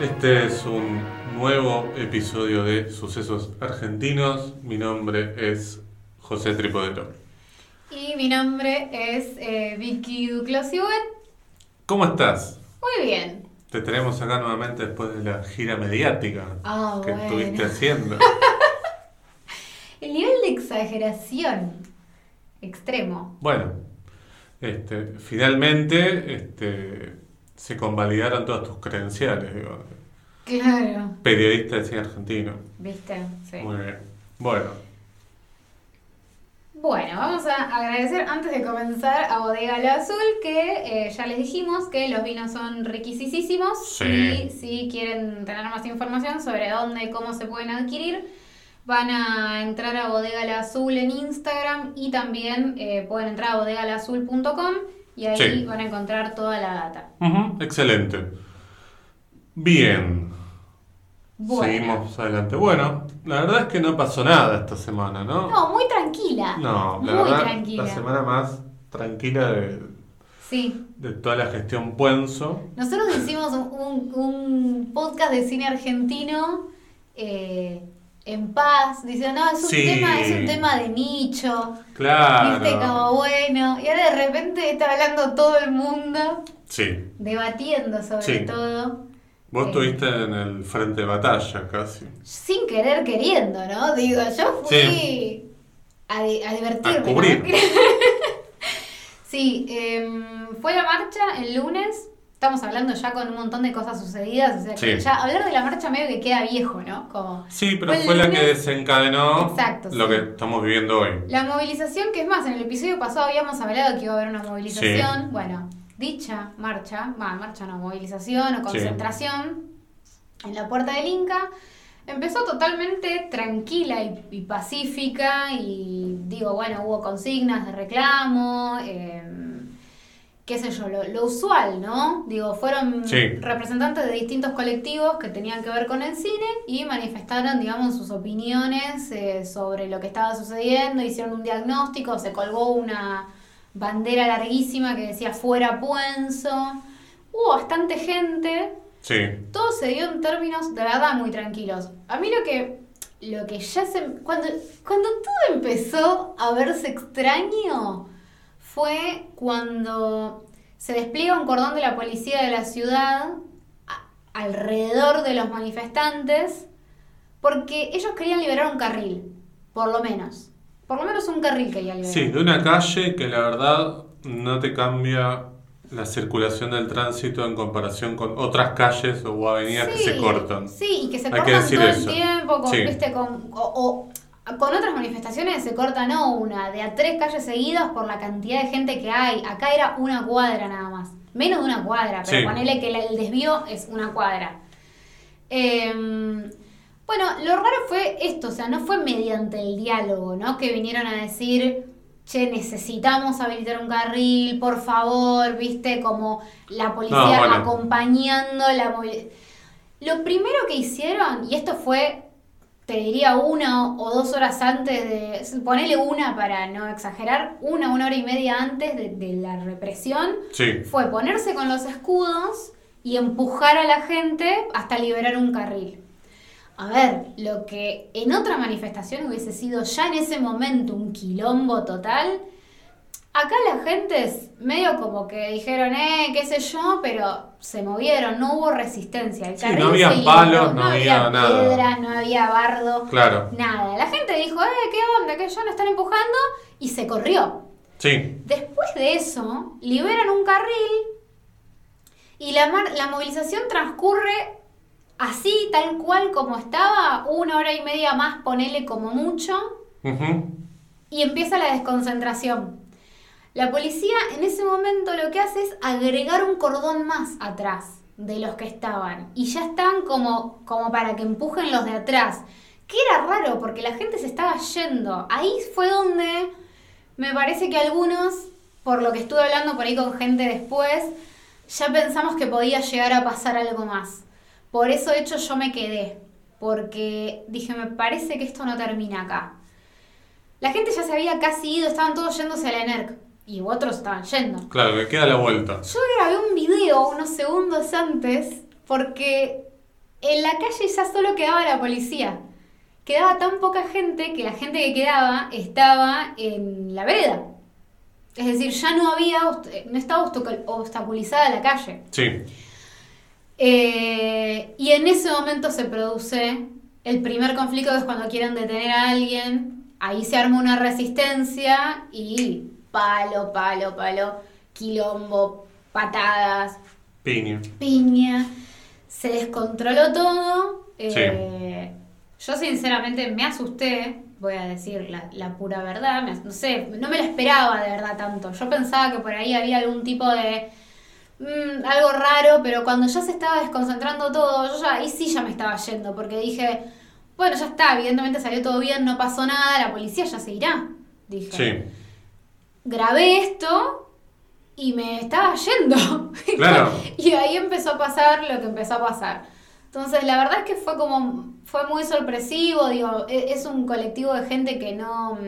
Este es un nuevo episodio de Sucesos Argentinos. Mi nombre es José Tripodero. Y mi nombre es eh, Vicky Duclos-Hewitt. ¿Cómo estás? Muy bien. Te tenemos acá nuevamente después de la gira mediática Ah, que bueno. estuviste haciendo. El nivel de exageración extremo. Bueno, este, finalmente este, se convalidaron todas tus credenciales, digo. Claro. Periodista de cine argentino. ¿Viste? Sí. Muy bien. Bueno, Bueno, vamos a agradecer antes de comenzar a Bodega La Azul que eh, ya les dijimos que los vinos son riquisísimos Sí. y si quieren tener más información sobre dónde y cómo se pueden adquirir, van a entrar a Bodega La Azul en Instagram y también eh, pueden entrar a bodegalazul.com y ahí Sí. van a encontrar toda la data. Excelente. Bien, Bueno. seguimos adelante. Bueno, la verdad es que no pasó nada esta semana, ¿no? No, muy tranquila. No, la muy verdad, tranquila. la semana más tranquila de, Sí. de toda la gestión Puenzo. Nosotros hicimos un podcast de cine argentino eh, en paz, diciendo, no, es un, Sí. tema, es un tema de nicho, Claro. viste, como bueno, y ahora de repente está hablando todo el mundo, Sí. debatiendo sobre Sí. todo, Vos Eh. estuviste en el frente de batalla casi. sin querer queriendo, ¿no? Digo, yo fui Sí. a, a divertirme. A ¿no? cubrir. sí, em, fue la marcha el lunes. Estamos hablando ya con un montón de cosas sucedidas. O sea que Sí. ya hablar de la marcha medio que queda viejo, ¿no? Como Sí, pero Fue la que desencadenó Exacto, lo sí. que estamos viviendo hoy. la movilización, que es más, en el episodio pasado habíamos hablado que iba a haber una movilización. Bueno, dicha marcha, va, marcha no, movilización o concentración en la puerta del Inca. Empezó totalmente tranquila y, y pacífica y digo, bueno, hubo consignas de reclamo, eh, qué sé yo, lo, lo usual, ¿no? Digo, fueron Sí. representantes de distintos colectivos que tenían que ver con el cine y manifestaron, digamos, sus opiniones eh, sobre lo que estaba sucediendo, hicieron un diagnóstico, se colgó una bandera larguísima que decía fuera Puenzo, hubo bastante gente, Sí. todo se dio en términos de verdad muy tranquilos. A mí lo que, lo que ya se... Cuando, cuando todo empezó a verse extraño fue cuando se despliega un cordón de la policía de la ciudad a- alrededor de los manifestantes porque ellos querían liberar un carril, por lo menos. Por lo menos un carril querían liberar. Sí, de una calle que la verdad no te cambia la circulación del tránsito en comparación con otras calles o avenidas que se cortan. Sí, y que se Hay cortan todo eso. el tiempo, con, Sí. ¿viste? Con, o, o- con otras manifestaciones se corta no una, de a tres calles seguidas por la cantidad de gente que hay. Acá era una cuadra nada más. Menos de una cuadra, pero Sí. ponele que el desvío es una cuadra. Em, bueno, lo raro fue esto, o sea, no fue mediante el diálogo, ¿no? Que vinieron a decir, che, necesitamos habilitar un carril, por favor, viste, como la policía No, bueno. acompañando la Lo primero que hicieron, y esto fue, te diría, una o dos horas antes de, ponele una para no exagerar, una, una hora y media antes de, de la represión, Sí. fue ponerse con los escudos y empujar a la gente hasta liberar un carril. A ver, lo que en otra manifestación hubiese sido ya en ese momento un quilombo total, acá la gente es medio como que dijeron, eh, qué sé yo, pero se movieron, no hubo resistencia. El Sí, no había palos, liberó, no había nada. piedra, no había bardo, Claro. nada. La gente dijo, eh, qué onda, que ya no están empujando, y se corrió. Sí. Después de eso, liberan un carril y la, mar- la movilización transcurre así, tal cual como estaba, una hora y media más, ponele como mucho, y empieza la desconcentración. La policía en ese momento lo que hace es agregar un cordón más atrás de los que estaban y ya están como, como para que empujen los de atrás. Que era raro porque la gente se estaba yendo. Ahí fue donde me parece que algunos, por lo que estuve hablando por ahí con gente después, ya pensamos que podía llegar a pasar algo más. Por eso, de hecho, yo me quedé. Porque dije, me parece que esto no termina acá. La gente ya se había casi ido, estaban todos yéndose a la ENERC. Y otros estaban yendo. Claro, que queda la vuelta. Yo grabé un video unos segundos antes porque en la calle ya solo quedaba la policía. Quedaba tan poca gente que la gente que quedaba estaba en la vereda. Es decir, ya no había, no estaba obstaculizada la calle. Sí. Eh, y en ese momento se produce el primer conflicto, que es cuando quieren detener a alguien. Ahí se arma una resistencia y palo, palo, palo, quilombo, patadas. Piña. Piña. Se descontroló todo. Eh, yo sinceramente me asusté, voy a decir la, pura verdad. no sé, no me lo esperaba de verdad tanto. Yo pensaba que por ahí había algún tipo de... Mm, algo raro, pero cuando ya se estaba desconcentrando todo, yo ya ahí sí ya me estaba yendo, porque dije, bueno, ya está, evidentemente salió todo bien, no pasó nada, la policía ya se irá. Dije. Sí. Grabé esto y me estaba yendo. Claro. y ahí empezó a pasar lo que empezó a pasar. Entonces, la verdad es que fue como, fue muy sorpresivo, digo, e, es un colectivo de gente que no,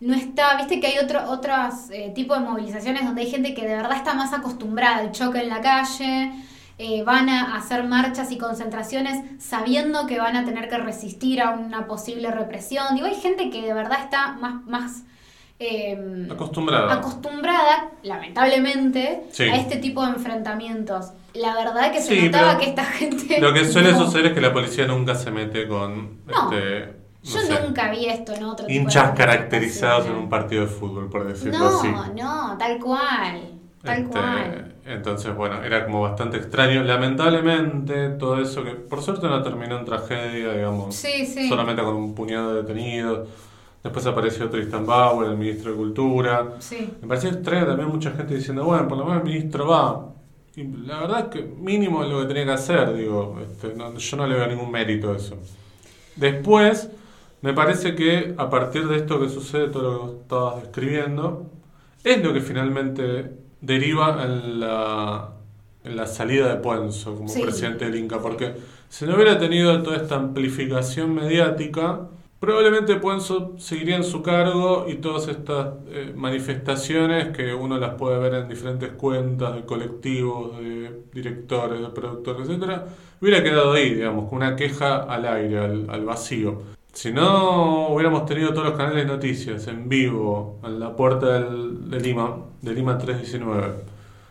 no está, viste que hay otro, otros eh, tipos de movilizaciones donde hay gente que de verdad está más acostumbrada al choque en la calle, eh, van a hacer marchas y concentraciones sabiendo que van a tener que resistir a una posible represión. Digo, hay gente que de verdad está más, más Em, acostumbrada. acostumbrada, lamentablemente, a este tipo de enfrentamientos. La verdad que se notaba que esta gente... Lo que suele suceder es que la policía nunca se mete con... este, yo nunca vi esto en otro Hinchas caracterizados en un partido de fútbol, por decirlo así. No, no, tal cual. Tal este, cual. Entonces, bueno, era como bastante extraño. Lamentablemente, todo eso que por suerte no terminó en tragedia, digamos. Sí, sí. Solamente con un puñado de detenidos Después apareció Tristan Bauer, el ministro de Cultura. Sí. Me pareció extraño también mucha gente diciendo, bueno, por lo menos el ministro va. Y la verdad es que mínimo es lo que tenía que hacer, digo, este, yo no le veo ningún mérito a eso. Después, me parece que a partir de esto que sucede, todo lo que estabas describiendo, es lo que finalmente deriva en la, en la salida de Puenzo como presidente del Inca, porque si no hubiera tenido toda esta amplificación mediática, Probablemente Puenzo seguiría en su cargo y todas estas eh, manifestaciones que uno las puede ver en diferentes cuentas de colectivos, de directores, de productores, etcétera, hubiera quedado ahí, digamos, con una queja al aire, al, vacío. Si no hubiéramos tenido todos los canales de noticias en vivo, en la puerta de Lima, de Lima 319,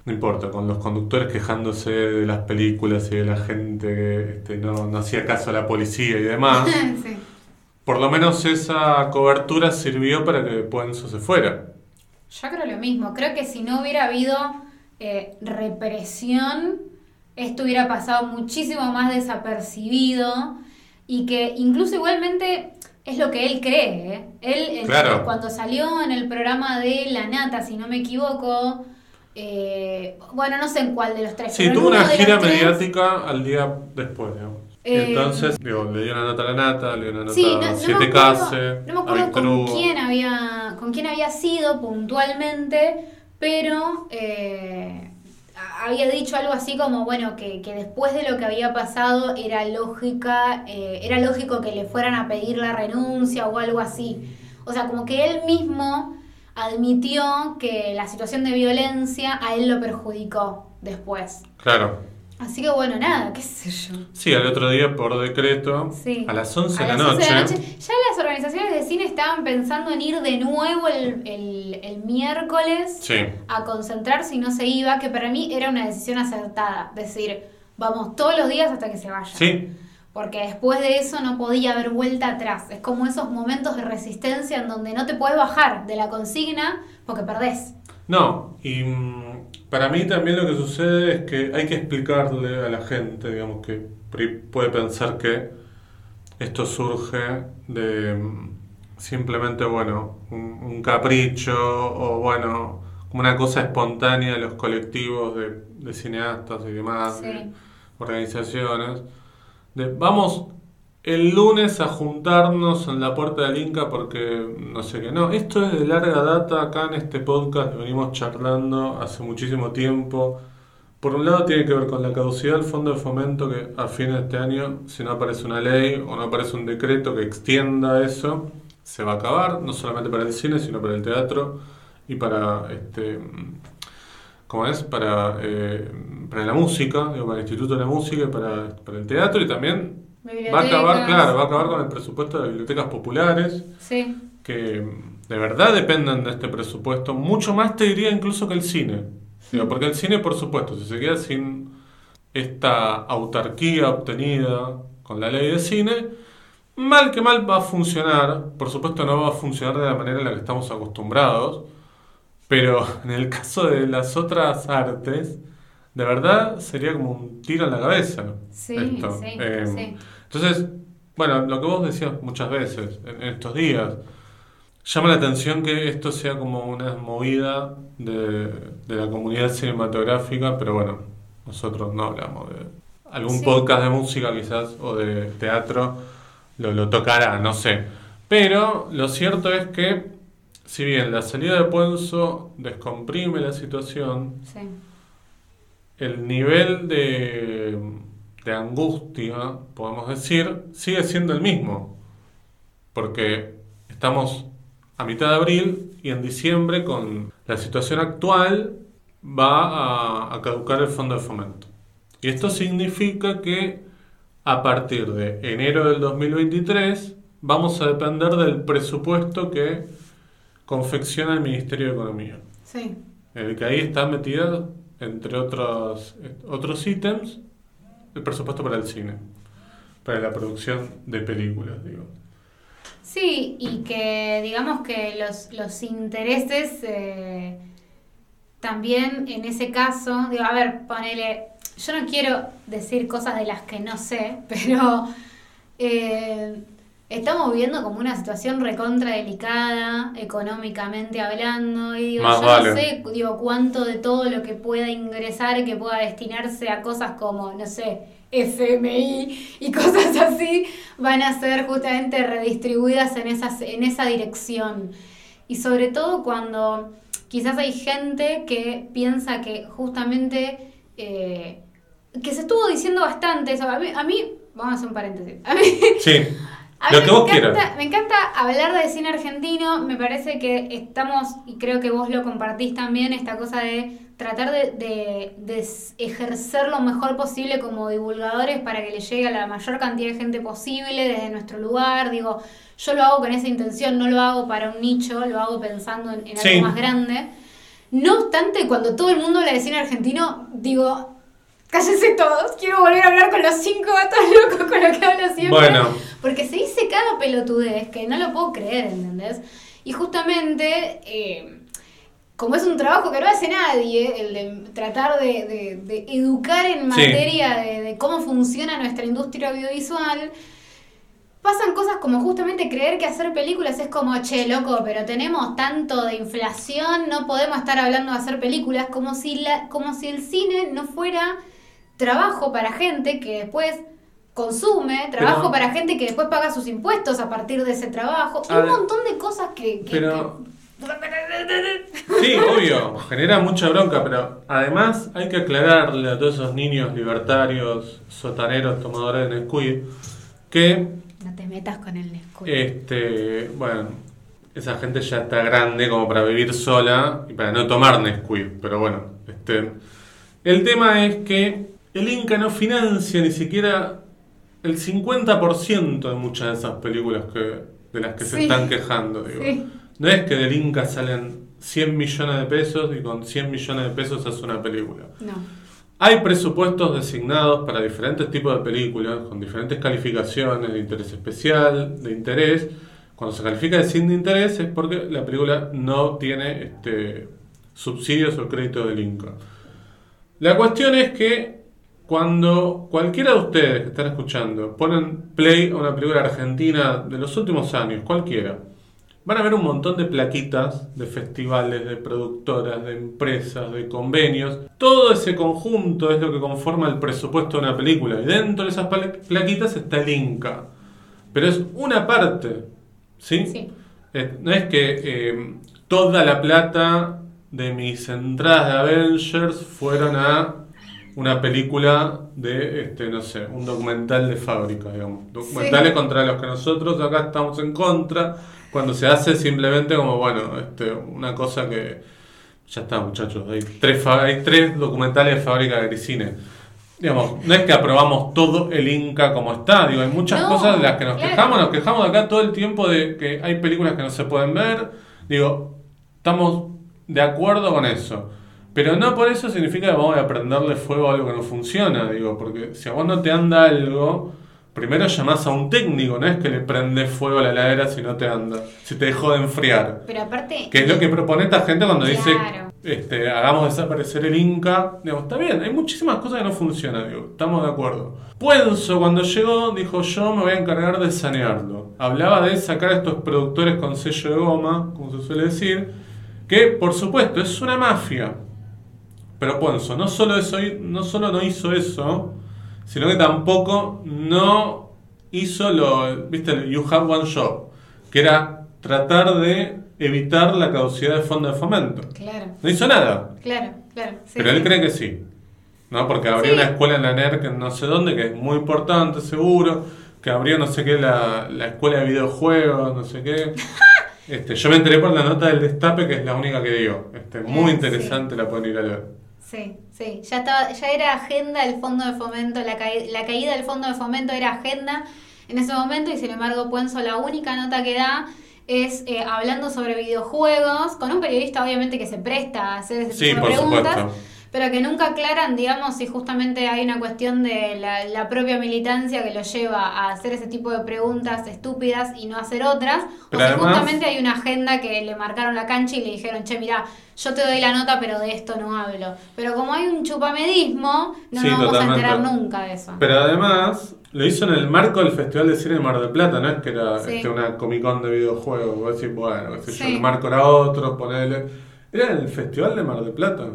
no importa, con los conductores quejándose de las películas y de la gente que este, no, hacía caso a la policía y demás. por lo menos esa cobertura sirvió para que Puenzo se fuera. Yo creo lo mismo. Creo que si no hubiera habido eh, represión, esto hubiera pasado muchísimo más desapercibido y que incluso igualmente es lo que él cree. ¿eh? Él, cuando salió en el programa de La Nata, si no me equivoco, eh, bueno, no sé en cuál de los tres. Sí, tuvo una gira mediática al día después, digamos. Eh, Entonces, digo, le dio una nota a la nata, le dio una nota a Siete Case, No me acuerdo con quién, había, con quién había sido puntualmente, pero eh, había dicho algo así como, bueno, que, que, después de lo que había pasado era lógica, eh, era lógico que le fueran a pedir la renuncia o algo así. O sea, como que él mismo admitió que la situación de violencia a él lo perjudicó después. Claro. Así que bueno, nada, qué sé yo. Sí, al otro día por decreto, a las 11 de, la noche. Ya las organizaciones de cine estaban pensando en ir de nuevo el, el, miércoles a concentrarse y no se iba, que para mí era una decisión acertada. Decir, vamos todos los días hasta que se vaya. Sí. Porque después de eso no podía haber vuelta atrás. Es como esos momentos de resistencia en donde no te puedes bajar de la consigna porque perdés. No, y mm, para mí también lo que sucede es que hay que explicarle a la gente, digamos, que puede pensar que esto surge de mm, simplemente, bueno, un, capricho o, bueno, como una cosa espontánea de los colectivos de, cineastas y demás, de organizaciones. De, vamos el lunes a juntarnos en la puerta del Inca porque no sé qué. No, esto es de larga data acá en este podcast, venimos charlando hace muchísimo tiempo. Por un lado tiene que ver con la caducidad del fondo de fomento que a fines de este año, si no aparece una ley o no aparece un decreto que extienda eso, se va a acabar, no solamente para el cine, sino para el teatro y para este como es, para, eh, para la música, digo, para el Instituto de la Música y para, para el teatro y también va a acabar, claro, va a acabar con el presupuesto de bibliotecas populares Sí, que de verdad dependen de este presupuesto, mucho más te diría incluso que el cine. Digo, porque el cine, por supuesto, si se queda sin esta autarquía obtenida con la ley de cine, mal que mal va a funcionar. Por supuesto no va a funcionar de la manera en la que estamos acostumbrados, pero en el caso de las otras artes, de verdad sería como un tiro en la cabeza. sí, esto. sí, Eh, sí. Entonces, bueno, lo que vos decías muchas veces en, en estos días, llama la atención que esto sea como una movida de, de la comunidad cinematográfica, pero bueno, nosotros no hablamos de algún Sí. podcast de música quizás o de teatro, lo, lo tocará, no sé. Pero lo cierto es que, si bien la salida de Puenzo descomprime la situación, sí. el nivel de, de angustia, podemos decir, sigue siendo el mismo. Porque estamos a mitad de abril y en diciembre, con la situación actual, va a, a caducar el fondo de fomento. Y esto significa que a partir de enero del 2023 vamos a depender del presupuesto que confecciona el Ministerio de Economía Sí, en el que ahí está metida, entre otros, otros ítems, el presupuesto para el cine, para la producción de películas, digo. Sí, y que digamos que los, los intereses eh, también en ese caso, digo, a ver, ponele, yo no quiero decir cosas de las que no sé, pero eh, estamos viviendo como una situación recontra delicada, económicamente hablando, y digo, Más yo vale. no sé digo, cuánto de todo lo que pueda ingresar, que pueda destinarse a cosas como, no sé, FMI y cosas así, van a ser justamente redistribuidas en, esas, en esa dirección. Y sobre todo cuando quizás hay gente que piensa que justamente, eh, que se estuvo diciendo bastante eso, a mí, a mí vamos a hacer un paréntesis, a mí, Sí, a lo mí que me vos encanta, quieras. me encanta hablar de cine argentino, me parece que estamos, y creo que vos lo compartís también, esta cosa de tratar de, de- de s- ejercer lo mejor posible como divulgadores para que le llegue a la mayor cantidad de gente posible desde nuestro lugar. Digo, yo lo hago con esa intención, no lo hago para un nicho, lo hago pensando en, en Sí. algo más grande. No obstante, cuando todo el mundo habla de cine argentino, digo, cállense todos, quiero volver a hablar con los cinco gatos locos con los que hablo siempre. Bueno. Porque se dice cada pelotudez que no lo puedo creer, ¿entendés? Y justamente, eh, como es un trabajo que no hace nadie, el de tratar de, de- de educar en Sí. materia de, de cómo funciona nuestra industria audiovisual, pasan cosas como justamente creer que hacer películas es como, che, loco, pero tenemos tanto de inflación, no podemos estar hablando de hacer películas, como si, la, como si el cine no fuera trabajo para gente que después consume, trabajo Pero- para gente que después paga sus impuestos a partir de ese trabajo, y un ver, montón de cosas que... que- pero- que- Sí, obvio, genera mucha bronca, pero además hay que aclararle a todos esos niños libertarios, sotaneros, tomadores de Nesquik, que No te metas con el Nesquik. Este, bueno, esa gente ya está grande como para vivir sola y para no tomar Nesquik, pero bueno, este, el tema es que el Inca no financia ni siquiera el 50% de muchas de esas películas que, de las que se están quejando, digo. Sí. No es que del Inca salen 100 millones de pesos y con 100 millones de pesos hace una película. No. Hay presupuestos designados para diferentes tipos de películas, con diferentes calificaciones de interés especial, de interés. Cuando se califica de sin de interés es porque la película no tiene este, subsidios o crédito del Inca. La cuestión es que cuando cualquiera de ustedes que están escuchando ponen play a una película argentina de los últimos años, cualquiera, van a ver un montón de plaquitas de festivales, de productoras, de empresas, de convenios. Todo ese conjunto es lo que conforma el presupuesto de una película. Y dentro de esas pla- plaquitas está el Inca. Pero es una parte, ¿sí? Sí. Eh, no es que eh, toda la plata de mis entradas de Avengers fueron a una película de, este, no sé, un documental de fábrica, digamos. Documentales contra los que nosotros acá estamos en contra, cuando se hace simplemente como, bueno, este, una cosa que Ya está, muchachos. Hay tres, hay tres documentales de fábrica de Grisine. Digamos, no es que aprobamos todo el Inca como está. Digo, hay muchas No, cosas de las que nos claro. quejamos. Nos quejamos de acá todo el tiempo de que hay películas que no se pueden ver. Digo, estamos de acuerdo con eso. Pero no por eso significa que vamos a prenderle fuego a algo que no funciona. Digo, porque si a vos no te anda algo, primero llamás a un técnico. No es que le prendes fuego a la heladera si no te anda. Si te dejó de enfriar. Pero aparte. Que es lo que propone esta gente cuando dice, este, hagamos desaparecer el Inca. Digamos, está bien, hay muchísimas cosas que no funcionan, digo, estamos de acuerdo. Puenzo cuando llegó dijo, yo me voy a encargar de sanearlo. Hablaba de sacar a estos productores con sello de goma, como se suele decir, que por supuesto es una mafia. Pero Puenzo no solo, eso, no solo no hizo eso, sino que tampoco no hizo lo, viste, el You Have One Shop, que era tratar de evitar la caducidad del fondo de fomento. Claro, No hizo nada, claro, claro. sí, pero él sí. cree que sí. ¿no? Porque abrió Sí. una escuela en la NERC en no sé dónde, que es muy importante, seguro. Que abrió no sé qué, la, la escuela de videojuegos, no sé qué. Este, yo me enteré por la nota del destape, que es la única que dio. Este, muy Ah, interesante, la pueden ir a leer. Sí, sí, ya estaba, ya era agenda el fondo de fomento, la, caí- la caída del fondo de fomento era agenda en ese momento y sin embargo Puenzo la única nota que da es eh, hablando sobre videojuegos, con un periodista obviamente que se presta a hacer ese Sí, tipo por de preguntas, supuesto. Pero que nunca aclaran, digamos, si justamente hay una cuestión de la, la propia militancia que lo lleva a hacer ese tipo de preguntas estúpidas y no hacer otras, Pero o si además- justamente hay una agenda que le marcaron la cancha y le dijeron, che, mira, yo te doy la nota, pero de esto no hablo. Pero como hay un chupamedismo, no Sí, nos vamos totalmente. a enterar nunca de eso. Pero además, lo hizo en el marco del Festival de Cine de Mar del Plata, no es que era Sí. este, una Comic Con de videojuegos. Vos decís, bueno, qué sé yo, Sí. el marco era otro, ponele. Era el Festival de Mar del Plata,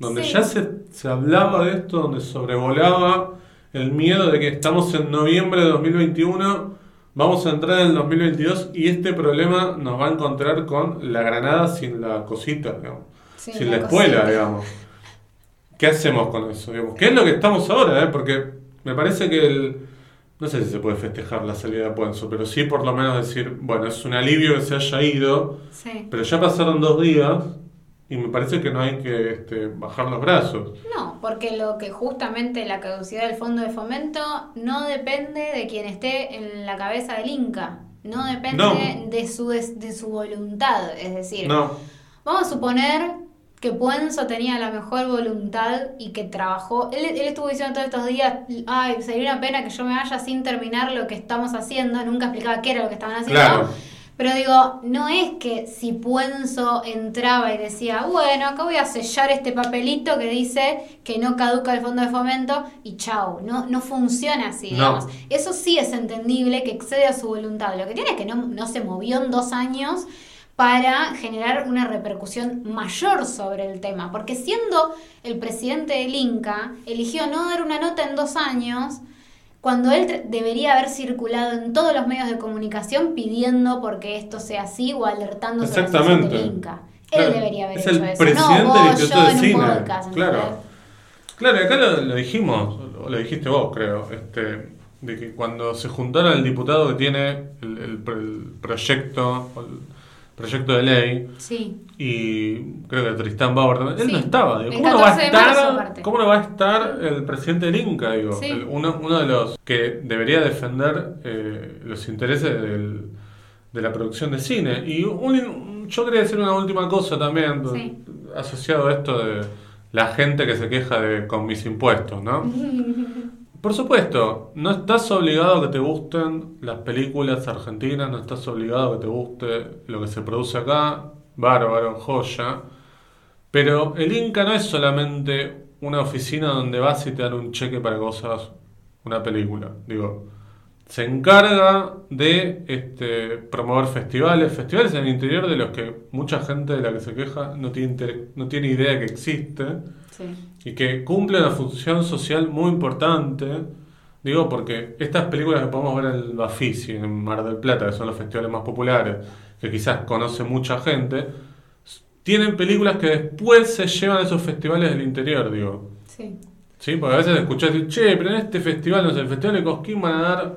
donde Sí. ya se, se hablaba de esto, donde sobrevolaba el miedo de que estamos en noviembre de 2021, vamos a entrar en el 2022 y este problema nos va a encontrar con la granada sin la cosita, digamos. Sin la la espuela, digamos. ¿Qué hacemos con eso? Digamos? ¿Qué es lo que estamos ahora? eh? Porque me parece que el... No sé si se puede festejar la salida de Puenzo, pero sí por lo menos decir, bueno, es un alivio que se haya ido, Sí. pero ya pasaron dos días y me parece que no hay que este, bajar los brazos. No, porque lo que justamente la caducidad del fondo de fomento no depende de quien esté en la cabeza del Inca. No depende No. de su de su voluntad. Es decir, No, Vamos a suponer que Puenzo tenía la mejor voluntad y que trabajó. Él, él estuvo diciendo todos estos días, ay, sería una pena que yo me vaya sin terminar lo que estamos haciendo. Nunca explicaba qué era lo que estaban haciendo. Claro. Pero digo, no es que si Puenzo entraba y decía, bueno, acá voy a sellar este papelito que dice que no caduca el fondo de fomento y chau, no, no funciona así, No. digamos. Eso sí es entendible que excede a su voluntad. Lo que tiene es que no, no se movió en dos años para generar una repercusión mayor sobre el tema. Porque siendo el presidente del Inca, eligió no dar una nota en dos años, cuando él debería haber circulado en todos los medios de comunicación pidiendo porque esto sea así o alertando sobre la Inca. Él Claro. debería haber es hecho el eso. presidente no, vos, yo de en un podcast, claro. ¿entendés? Claro, y acá lo, lo dijimos, o lo dijiste vos, creo, este, de que cuando se juntaron el diputado que tiene el, el- el proyecto, el proyecto de ley, Sí. y creo que Tristán Bauer también, él Sí. no estaba. digo, ¿Cómo no va a 14 de marzo, estar? ¿Cómo no va a estar el presidente del Inca? Digo, Sí. El- uno, uno de los que debería defender eh, los intereses del- de la producción de cine. Y un- yo quería decir una última cosa también, Sí. asociado a esto de la gente que se queja de con mis impuestos, ¿no? Por supuesto, no estás obligado a que te gusten las películas argentinas, no estás obligado a que te guste lo que se produce acá, bárbaro, joya. Pero el Inca no es solamente una oficina donde vas y te dan un cheque para hagas una película. Digo, se encarga de este, promover festivales, festivales en el interior de los que mucha gente de la que se queja no tiene, no tiene idea que existe. Y que cumple una función social muy importante. Digo, porque estas películas que podemos ver en el Bafisi, en Mar del Plata, que son los festivales más populares, que quizás conoce mucha gente, tienen películas que después se llevan a esos festivales del interior, digo. Sí. ¿Sí? Porque a veces escuchás decir, che, pero en este festival, no sé, el Festival de Cosquín van a dar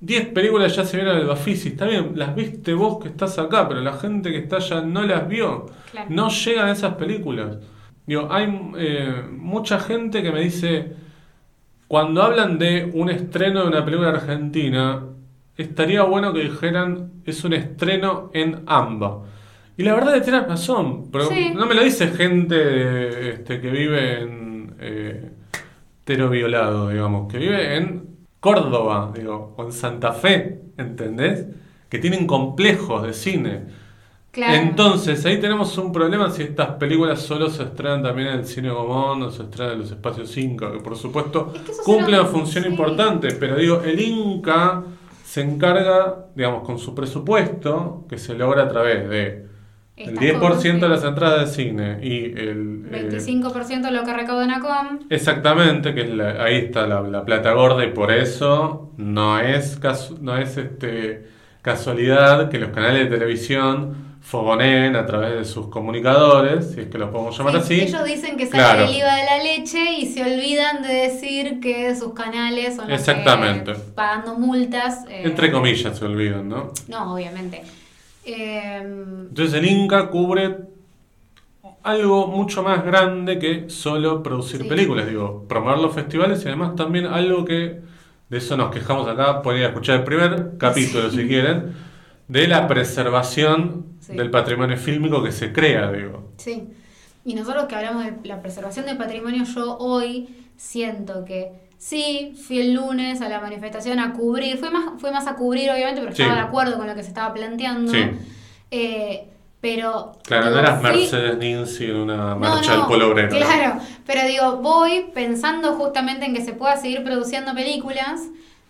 10 películas ya se vieron el Bafisi. Está bien, las viste vos que estás acá, pero la gente que está allá no las vio. Claro. No llegan a esas películas. Digo, hay eh, mucha gente que me dice, cuando hablan de un estreno de una película argentina, estaría bueno que dijeran, es un estreno en AMBA. Y la verdad es que tienes razón, pero Sí. no me lo dice gente este, que vive en eh, Tero Violado, digamos, que vive en Córdoba, digo, o en Santa Fe, ¿entendés? Que tienen complejos de cine. Claro. Entonces, ahí tenemos un problema si estas películas solo se estrenan también en el cine Gomón o se estrenan en los espacios 5, que por supuesto Es que cumple una función sí. importante, pero digo, el Inca se encarga, digamos, con su presupuesto, que se logra a través de el Estas 10% de las entradas de cine y el... eh, 25% de lo que recauda Nacom. Exactamente, que es la- ahí está la, la plata gorda y por eso no es, casu- no es este, casualidad que los canales de televisión fogoneen a través de sus comunicadores, si es que los podemos llamar Sí, así. Ellos dicen que sale Claro. el IVA de la leche y se olvidan de decir que sus canales son los Exactamente. que pagando multas. eh, Entre comillas se olvidan, ¿no? No, obviamente. Eh, Entonces el Inca cubre algo mucho más grande que solo producir Sí. películas, digo, promover los festivales y además también algo que de eso nos quejamos acá, pueden ir a escuchar el primer capítulo si quieren, de la preservación Sí. del patrimonio fílmico que se crea, digo. sí. Y nosotros que hablamos de la preservación del patrimonio, yo hoy siento que sí, fui el lunes a la manifestación a cubrir, fue más, fue más a cubrir obviamente, pero Sí. estaba de acuerdo con lo que se estaba planteando. Sí. Eh, pero... Claro, no eras Mercedes Ninzi en una marcha no, del polo obrero. Claro, pero digo, voy pensando justamente en que se pueda seguir produciendo películas,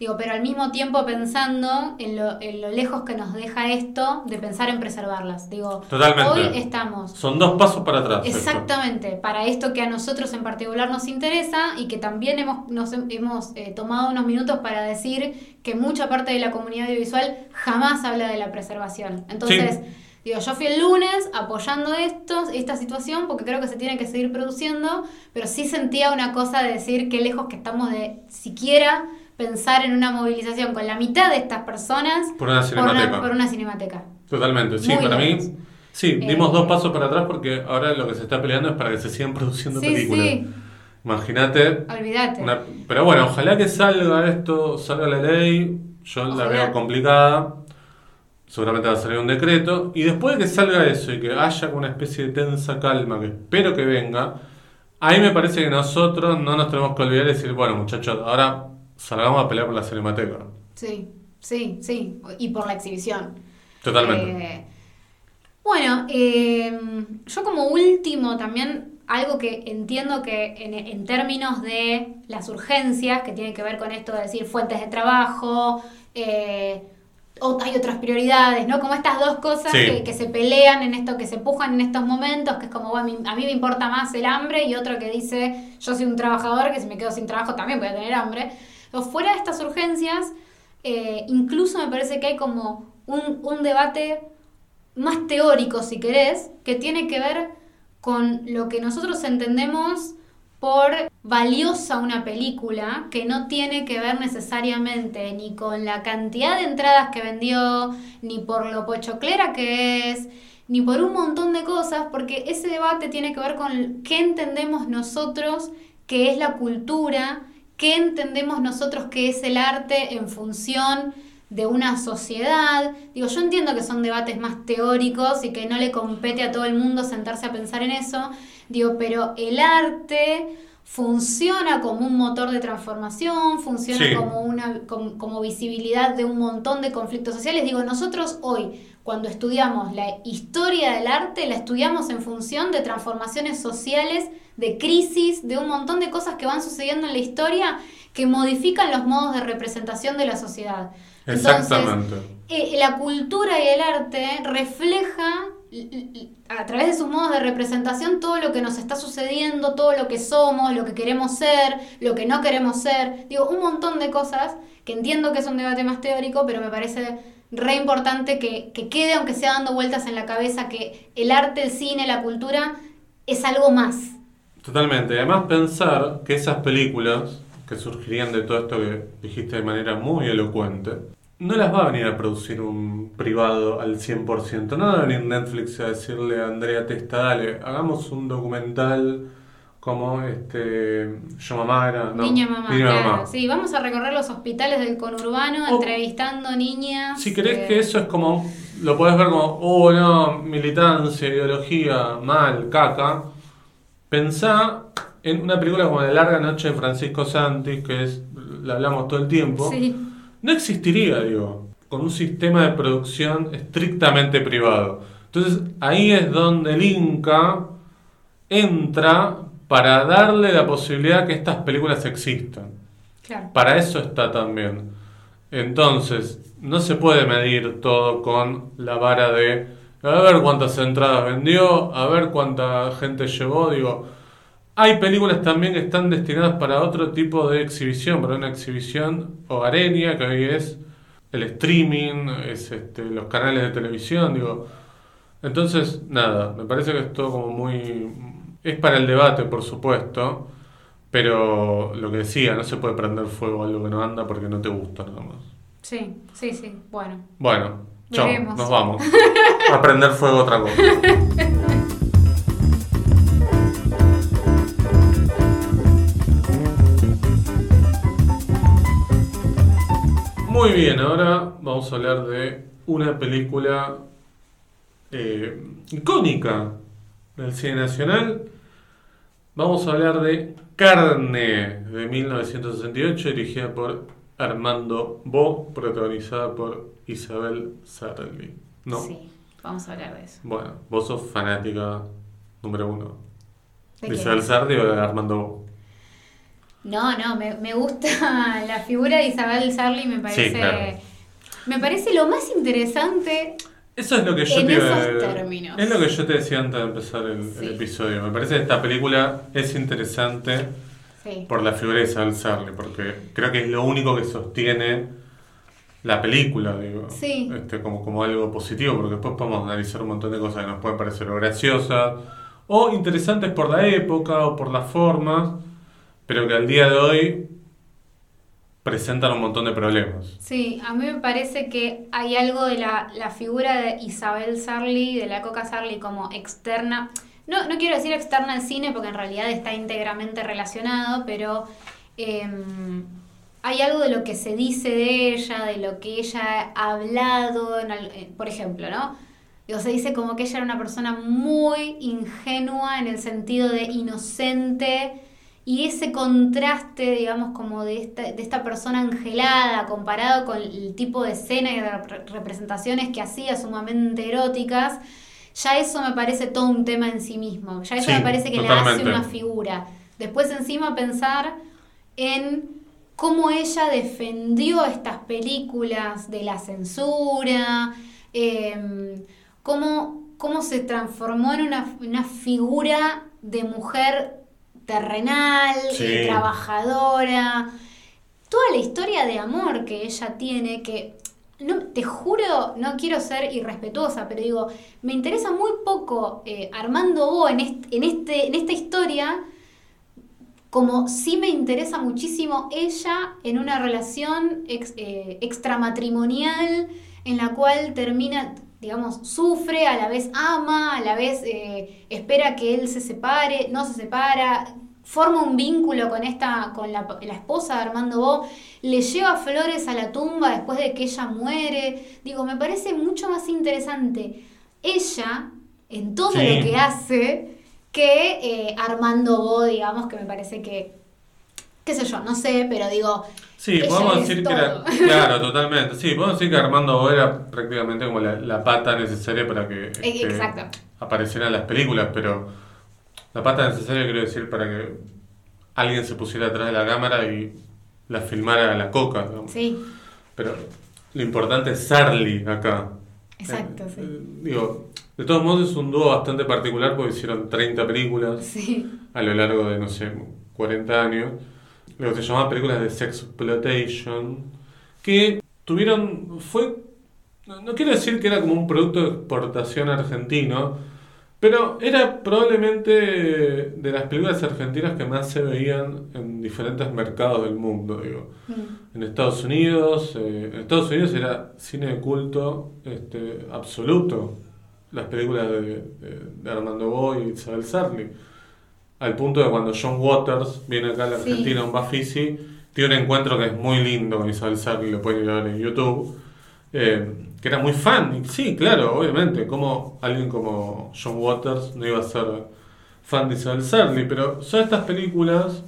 digo, pero al mismo tiempo pensando en lo, en lo lejos que nos deja esto de pensar en preservarlas. Digo, Totalmente. hoy estamos Son dos pasos para atrás. esto. Exactamente, para esto que a nosotros en particular nos interesa y que también hemos, nos hem- hemos eh, tomado unos minutos para decir que mucha parte de la comunidad audiovisual jamás habla de la preservación. Entonces, digo, yo fui el lunes apoyando esto, esta situación porque creo que se tiene que seguir produciendo, pero sí sentía una cosa de decir qué lejos que estamos de siquiera pensar en una movilización con la mitad de estas personas Por una cinemateca. por una cinemateca. Totalmente, sí, Muy para lejos. mí. Sí, dimos Eh, dos pasos para atrás porque ahora lo que se está peleando es para que se sigan produciendo Sí, películas. sí, Imagínate. olvídate. una- pero bueno, ojalá que salga esto, salga la ley. Yo la veo complicada. Seguramente va a salir un decreto. Y después de que salga eso y que haya una especie de tensa calma, que espero que venga, ahí me parece que nosotros no nos tenemos que olvidar de decir, bueno, muchachos, ahora salgamos a pelear por la cinemateca. Sí, sí, sí. Y por la exhibición. Totalmente. Eh, bueno, eh, yo como último también, algo que entiendo que en, en términos de las urgencias, que tiene que ver con esto de decir fuentes de trabajo, eh, o- hay otras prioridades, ¿no? Como estas dos cosas Sí. que, que se pelean en esto, que se pujan en estos momentos, que es como, bueno, a mí- a mí me importa más el hambre, y otro que dice, yo soy un trabajador, que si me quedo sin trabajo también voy a tener hambre. Pero fuera de estas urgencias, eh, incluso me parece que hay como un, un debate más teórico, si querés, que tiene que ver con lo que nosotros entendemos por valiosa una película, que no tiene que ver necesariamente ni con la cantidad de entradas que vendió, ni por lo pochoclera que es, ni por un montón de cosas, porque ese debate tiene que ver con qué entendemos nosotros que es la cultura, qué entendemos nosotros que es el arte en función de una sociedad. Digo, yo entiendo que son debates más teóricos y que no le compete a todo el mundo sentarse a pensar en eso. Digo, pero el arte funciona como un motor de transformación, funciona Sí. como una como, como visibilidad de un montón de conflictos sociales. Digo, nosotros hoy, cuando estudiamos la historia del arte, la estudiamos en función de transformaciones sociales, de crisis, de un montón de cosas que van sucediendo en la historia que modifican los modos de representación de la sociedad. Exactamente. eh, la cultura y el arte refleja a través de sus modos de representación todo lo que nos está sucediendo, todo lo que somos, lo que queremos ser, lo que no queremos ser. Digo, un montón de cosas que entiendo que es un debate más teórico, pero me parece re importante que, que quede, aunque sea dando vueltas en la cabeza, que el arte, el cine, la cultura es algo más. Totalmente. Además pensar que esas películas que surgirían de todo esto que dijiste de manera muy elocuente, no las va a venir a producir un privado al 100%. No va a venir Netflix a decirle a Andrea Testa, dale, hagamos un documental como este Yo Mamá era, no, Niña mamá, Niña claro. Mamá. Sí, vamos a recorrer los hospitales del conurbano O- entrevistando niñas. Si crees eh, que eso es como, lo podés ver como, oh no, militancia, ideología, mal, caca, pensá en una película como La larga noche de Francisco Santis, que es, la hablamos todo el tiempo, Sí, no existiría, digo, con un sistema de producción estrictamente privado. Entonces ahí es donde el Inca entra para darle la posibilidad que estas películas existan. claro. Para eso está también. Entonces, no se puede medir todo con la vara de a ver cuántas entradas vendió, a ver cuánta gente llevó. Digo, hay películas también que están destinadas para otro tipo de exhibición, para una exhibición hogareña, que hoy es el streaming, es este, los canales de televisión. Digo, entonces, nada, me parece que es todo como muy. Es para el debate, por supuesto. Pero lo que decía, no se puede prender fuego a algo que no anda porque no te gusta nada más. Sí, sí, sí. Bueno. Bueno, chao, nos vamos. A prender fuego a otra cosa. Muy bien, ahora vamos a hablar de una película eh, icónica del cine nacional. Vamos a hablar de Carne de 1968, dirigida por Armando Bo, protagonizada por Isabel Sarli. ¿No? Sí, vamos a hablar de eso. Bueno, vos sos fanática número uno. ¿De. Isabel Sarli o de Armando Bo? No, no, me, me gusta la figura de Isabel Sarli, me parece. claro. Me parece lo más interesante. Eso es lo que yo En te iba. Es lo que yo te decía antes de empezar el, episodio. Me parece que esta película es interesante Sí. por la figura de Sarli, porque creo que es lo único que sostiene la película, digo. Sí. Este, como, como algo positivo, porque después podemos analizar un montón de cosas que nos pueden parecer graciosas o interesantes por la época o por las formas, pero que al día de hoy presentan un montón de problemas. Sí, a mí me parece que hay algo de la, la figura de Isabel Sarli, de la Coca Sarli como externa. No, no quiero decir externa al cine porque en realidad está íntegramente relacionado, pero em, hay algo de lo que se dice de ella, de lo que ella ha hablado, eh, por ejemplo, ¿no? Digo, se dice como que ella era una persona muy ingenua en el sentido de inocente y ese contraste, digamos, como de esta, de esta persona angelada comparado con el tipo de escena y de rep- representaciones que hacía sumamente eróticas, ya eso me parece todo un tema en sí mismo. Ya eso Sí, me parece que le hace totalmente. una figura. Después encima pensar en cómo ella defendió estas películas de la censura, eh, cómo, cómo se transformó en una, una figura de mujer terrenal, Sí. trabajadora. Toda la historia de amor que ella tiene, que no, te juro, no quiero ser irrespetuosa, pero digo, me interesa muy poco eh, Armando Bo en, est- en, este, en esta historia, como sí me interesa muchísimo ella en una relación ex- eh, extramatrimonial en la cual termina, digamos, sufre, a la vez ama, a la vez eh, espera que él se separe, no se separa, forma un vínculo con esta, con la, la esposa de Armando Bo, le lleva flores a la tumba después de que ella muere. Digo, me parece mucho más interesante ella en todo Sí. lo que hace que eh, Armando Bo, digamos, que me parece que, qué sé yo, no sé, pero digo, Sí, podemos decir que era. Claro, totalmente. Sí, podemos decir que Armando Bo era prácticamente como la, la pata necesaria para que este, E- exacto. aparecieran las películas, pero la pata necesaria quiero decir para que alguien se pusiera atrás de la cámara y la filmara a la coca. digamos. sí, Pero lo importante es Sarli acá. exacto, Eh, sí. eh, digo, de todos modos es un dúo bastante particular porque hicieron 30 películas Sí, a lo largo de, no sé, 40 años. Lo que se llamaba películas de sexploitation, que tuvieron, fue, no no quiero decir que era como un producto de exportación argentino, Pero era probablemente de las películas argentinas que más se veían en diferentes mercados del mundo, digo. Mm. En Estados Unidos, eh, en Estados Unidos era cine de culto este, absoluto. Las películas de, de- de Armando Boy y Isabel Sarli. Al punto de cuando John Waters viene acá a la Sí. Argentina, un Bafisi, tiene un encuentro que es muy lindo con Isabel Sarli, lo pueden ir a ver en YouTube. eh, que era muy fan, y sí, claro, obviamente, como alguien como John Waters no iba a ser fan de Isabel Sarli, pero son estas películas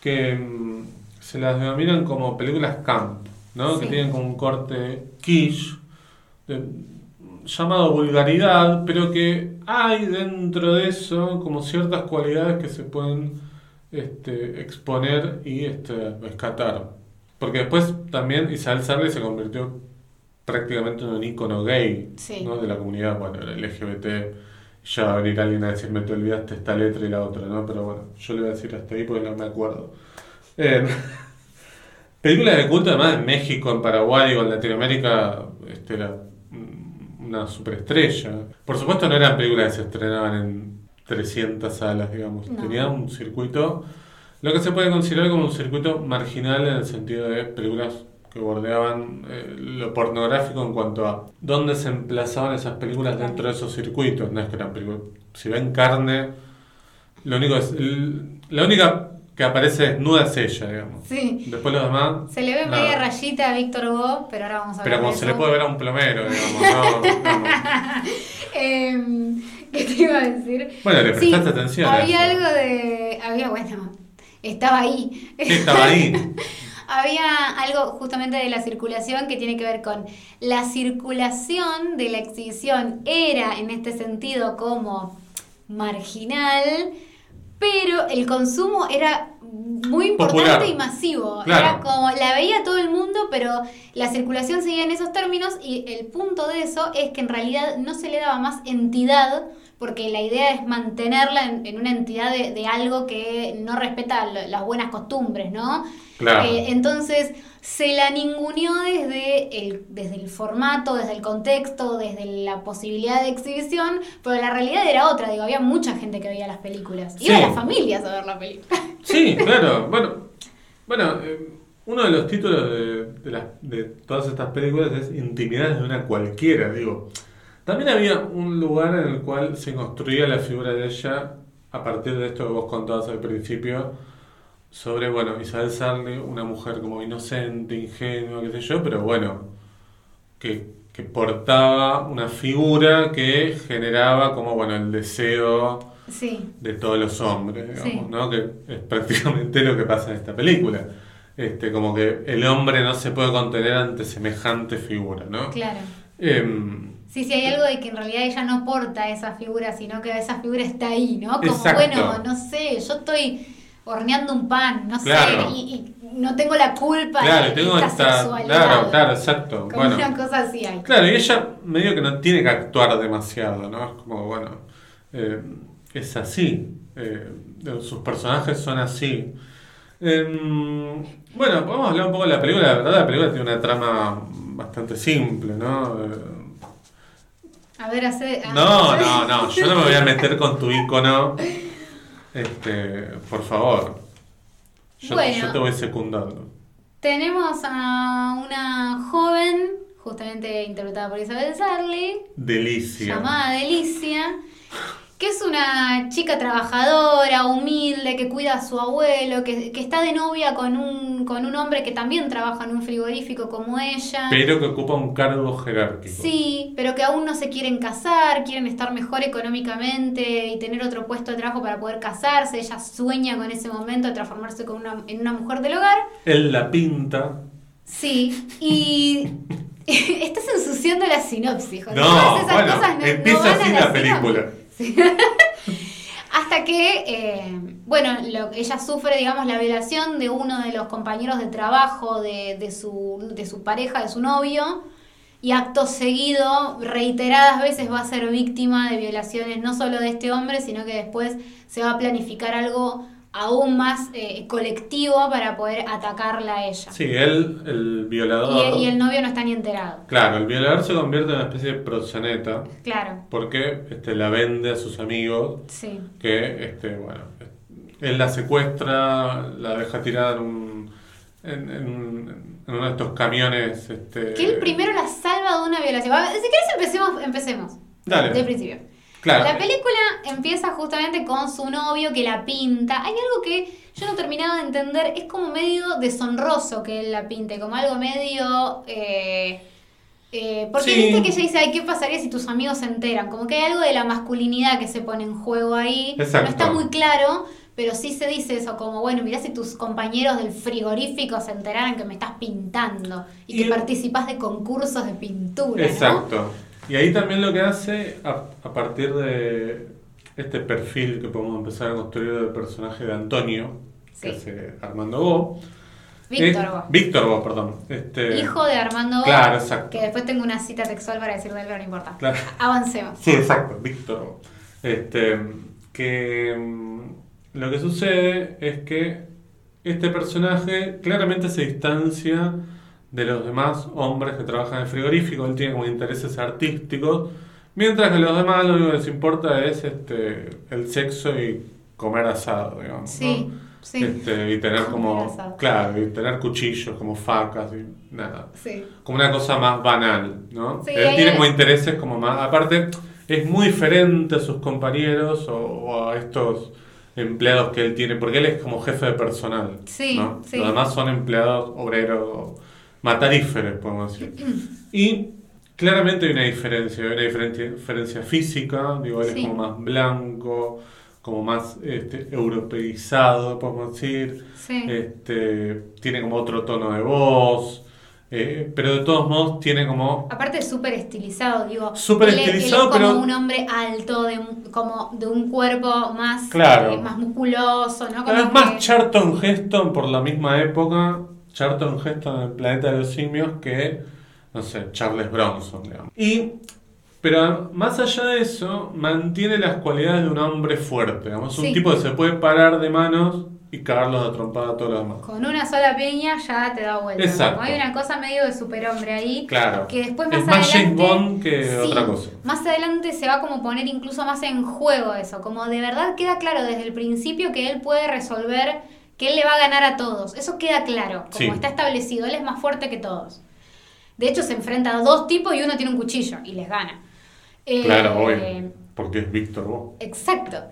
que mm, se las denominan como películas camp, ¿no? Que tienen como un corte quiche, de- llamado vulgaridad, pero que hay dentro de eso como ciertas cualidades que se pueden este, exponer y este, rescatar. Porque después también Isabel Sarli se convirtió prácticamente en un ícono gay Sí. ¿no? de la comunidad, bueno, el LGBT. Ya va a venir alguien a decirme, te olvidaste esta letra y la otra, ¿no? Pero bueno, yo le voy a decir hasta ahí porque no me acuerdo. Eh, películas de culto, además en México, en Paraguay o en Latinoamérica, este era una superestrella. Por supuesto, no eran películas que se estrenaban en 300 salas, digamos. No. Tenían un circuito, lo que se puede considerar como un circuito marginal en el sentido de películas que bordeaban eh, lo pornográfico en cuanto a dónde se emplazaban esas películas dentro de esos circuitos. No es que eran películas. Si ven carne, lo único es. el- la única que aparece desnuda es ella, digamos. Sí. Después los demás. Se le ve nada. media rayita a Víctor Hugo, pero ahora vamos a Pero hablar como se le puede ver a un plomero, digamos, ¿no? Digamos. Em, ¿Qué te iba a decir? Bueno, le Sí, prestaste atención. a Había algo de. Había, bueno, estaba ahí. Sí, estaba ahí. Había algo justamente de la circulación que tiene que ver con la circulación de la exhibición era en este sentido como marginal, pero el consumo era muy importante Popular. y masivo. Claro. Era como la veía todo el mundo, pero la circulación seguía en esos términos y el punto de eso es que en realidad no se le daba más entidad porque la idea es mantenerla en, en una entidad de, de algo que no respeta las buenas costumbres, ¿no? Claro. Eh, entonces se la ninguneó desde el, desde el formato, desde el contexto, desde la posibilidad de exhibición, pero la realidad era otra, digo, había mucha gente que veía las películas. Iba Sí. las familias a ver la película. Sí, claro. Bueno, bueno eh, uno de los títulos de, de, las- de todas estas películas es Intimidades de una cualquiera, digo. También había un lugar en el cual se construía la figura de ella a partir de esto que vos contabas al principio, sobre, bueno, Isabel Sarli, una mujer como inocente, ingenua, qué sé yo, pero bueno, que, que portaba una figura que generaba como, bueno, el deseo Sí, de todos los hombres, digamos, Sí. ¿no? Que es prácticamente lo que pasa en esta película. Este, como que el hombre no se puede contener ante semejante figura, ¿no? claro. Em, Sí, sí, hay algo de que en realidad ella no porta esa figura, sino que esa figura está ahí, ¿no? Como, Exacto. bueno, no sé, yo estoy horneando un pan, no Claro. sé, y, y no tengo la culpa claro, de tengo esta esta. Claro, claro, exacto. Como Bueno, una cosa así hay. claro, y ella medio que no tiene que actuar demasiado, ¿no? Es como, bueno, eh, es así. eh, sus personajes son así. Em, bueno, podemos hablar un poco de la película. La verdad, la película tiene una trama bastante simple, ¿no? A ver, hace... ah, No, no, no, yo no me voy a meter con tu icono. Este, por favor. Yo, Bueno. yo te voy secundando. Tenemos a una joven, justamente interpretada por Isabel Sarli, Delicia. llamada Delicia, que es una chica trabajadora, humilde, que cuida a su abuelo, que, que está de novia con un, con un hombre que también trabaja en un frigorífico como ella. Pero que ocupa un cargo jerárquico. Sí, pero que aún no se quieren casar, quieren estar mejor económicamente y tener otro puesto de trabajo para poder casarse. Ella sueña con ese momento de transformarse con una- en una mujer del hogar. Él la pinta. Sí, y estás ensuciando la sinopsis, José. No, Todas esas bueno, cosas no- no empieza a así la sinopsis. Hasta que, eh, bueno, lo- ella sufre, digamos, la violación de uno de los compañeros de trabajo de, de su, de su pareja, de su novio, y acto seguido, reiteradas veces va a ser víctima de violaciones no solo de este hombre, sino que después se va a planificar algo aún más eh, colectivo para poder atacarla a ella. Sí, él, el violador. y el novio no está ni enterado. Claro, el violador se convierte en una especie de proxeneta Claro, porque este, la vende a sus amigos sí. que, este, bueno, él la secuestra, la deja tirada en un, en, en en uno de estos camiones. Este, Que él primero la salva de una violación. Si querés empecemos, empecemos. Dale. Del principio. Claro. La película empieza justamente con su novio que la pinta. Hay algo que yo no terminaba de entender. Es como medio deshonroso que él la pinte. Como algo medio... eh, eh, porque Sí. viste que ella dice, ay, ¿qué pasaría si tus amigos se enteran? Como que hay algo de la masculinidad que se pone en juego ahí. Exacto. No está muy claro, pero sí se dice eso, como, bueno, mirá si tus compañeros del frigorífico se enteraran que me estás pintando y, Y- que participás de concursos de pintura, ¿no? Y ahí también lo que hace, a, a partir de este perfil que podemos empezar a construir del personaje de Antonio, que hace Armando Bo. Víctor Bo. Víctor Bo, perdón. Este, Hijo de Armando Bo, Claro, exacto. que después tengo una cita textual para decir de él, pero no importa. Claro. Avancemos. Sí, exacto, Víctor. Bo. Este, que mm, lo que sucede es que este personaje claramente se distancia de los demás hombres que trabajan en el frigorífico, él tiene como intereses artísticos, mientras que los demás lo único que les importa es este el sexo y comer asado, digamos. Sí, ¿no? sí. Este, y tener como, asado. claro, y tener cuchillos como facas y nada Sí. como una cosa más banal, ¿no? Sí, Él tiene como intereses como más... Aparte, es muy diferente a sus compañeros o, o a estos empleados que él tiene, porque él es como jefe de personal, Sí, ¿no? sí. Los demás son empleados obreros o mataríferos, podemos decir. y claramente hay una diferencia, hay una diferencia, diferencia física, digo, él Sí. es como más blanco, como más este, europeizado, podemos decir. Sí. Este, tiene como otro tono de voz, eh, pero de todos modos tiene como... Aparte es súper estilizado, digo. Súper estilizado, él es como pero- un hombre alto, de, como de un cuerpo más, Claro. eh, más musculoso, ¿no? Como Es más que- Charlton Heston por la misma época, Charlton Heston en el planeta de los simios que, no sé, Charles Bronson, digamos. Y, pero más allá de eso, mantiene las cualidades de un hombre fuerte, digamos, Sí. un tipo que se puede parar de manos y cagarlos a trompada a todos los demás. Con una sola peña ya te da vuelta. Exacto. Como hay una cosa medio de superhombre ahí. Claro. Que después más es más James. Bond que Sí, otra cosa. Más adelante se va como a poner incluso más en juego eso. Como de verdad queda claro desde el principio que él puede resolver, que él le va a ganar a todos. Eso queda claro. Como Sí. está establecido. Él es más fuerte que todos. De hecho, se enfrenta a dos tipos y uno tiene un cuchillo y les gana. Eh, Claro, obvio. Porque es Víctor Bo. Exacto.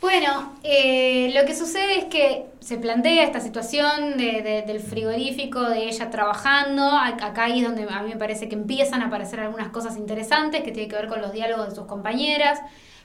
Bueno, eh, lo que sucede es que se plantea esta situación de- de- del frigorífico, de ella trabajando. Ac- Acá ahí es donde a mí me parece que empiezan a aparecer algunas cosas interesantes que tienen que ver con los diálogos de sus compañeras.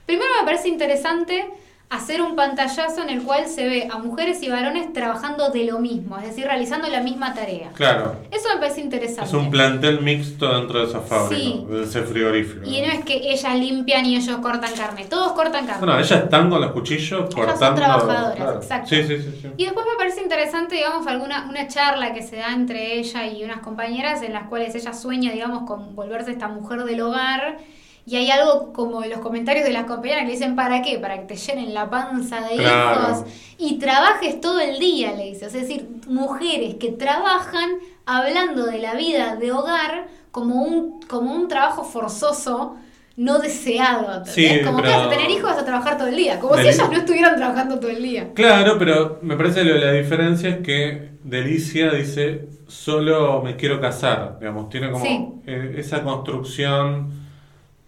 Primero me parece interesante hacer un pantallazo en el cual se ve a mujeres y varones trabajando de lo mismo, es decir, realizando la misma tarea. Claro. Eso me parece interesante. Es un plantel mixto dentro de esa fábrica, Sí. de ese frigorífico. Y no es que ellas limpian y ellos cortan carne, todos cortan carne. Bueno, ellas están con los cuchillos son cortando. trabajadoras, exacto. Sí, sí, sí. sí. Y después me parece interesante, digamos, alguna una charla que se da entre ella y unas compañeras en las cuales ella sueña, digamos, con volverse esta mujer del hogar. Y hay algo como en los comentarios de las compañeras que dicen, ¿para qué? Para que te llenen la panza de Claro. hijos y trabajes todo el día, le dice. Es decir, mujeres que trabajan hablando de la vida de hogar como un, como un trabajo forzoso, no deseado. Sí, como que vas a tener hijos, vas a trabajar todo el día. Como si ellas no estuvieran trabajando todo el día. Claro, pero me parece que la diferencia es que Delicia dice, solo me quiero casar. Digamos, tiene como Sí. eh, esa construcción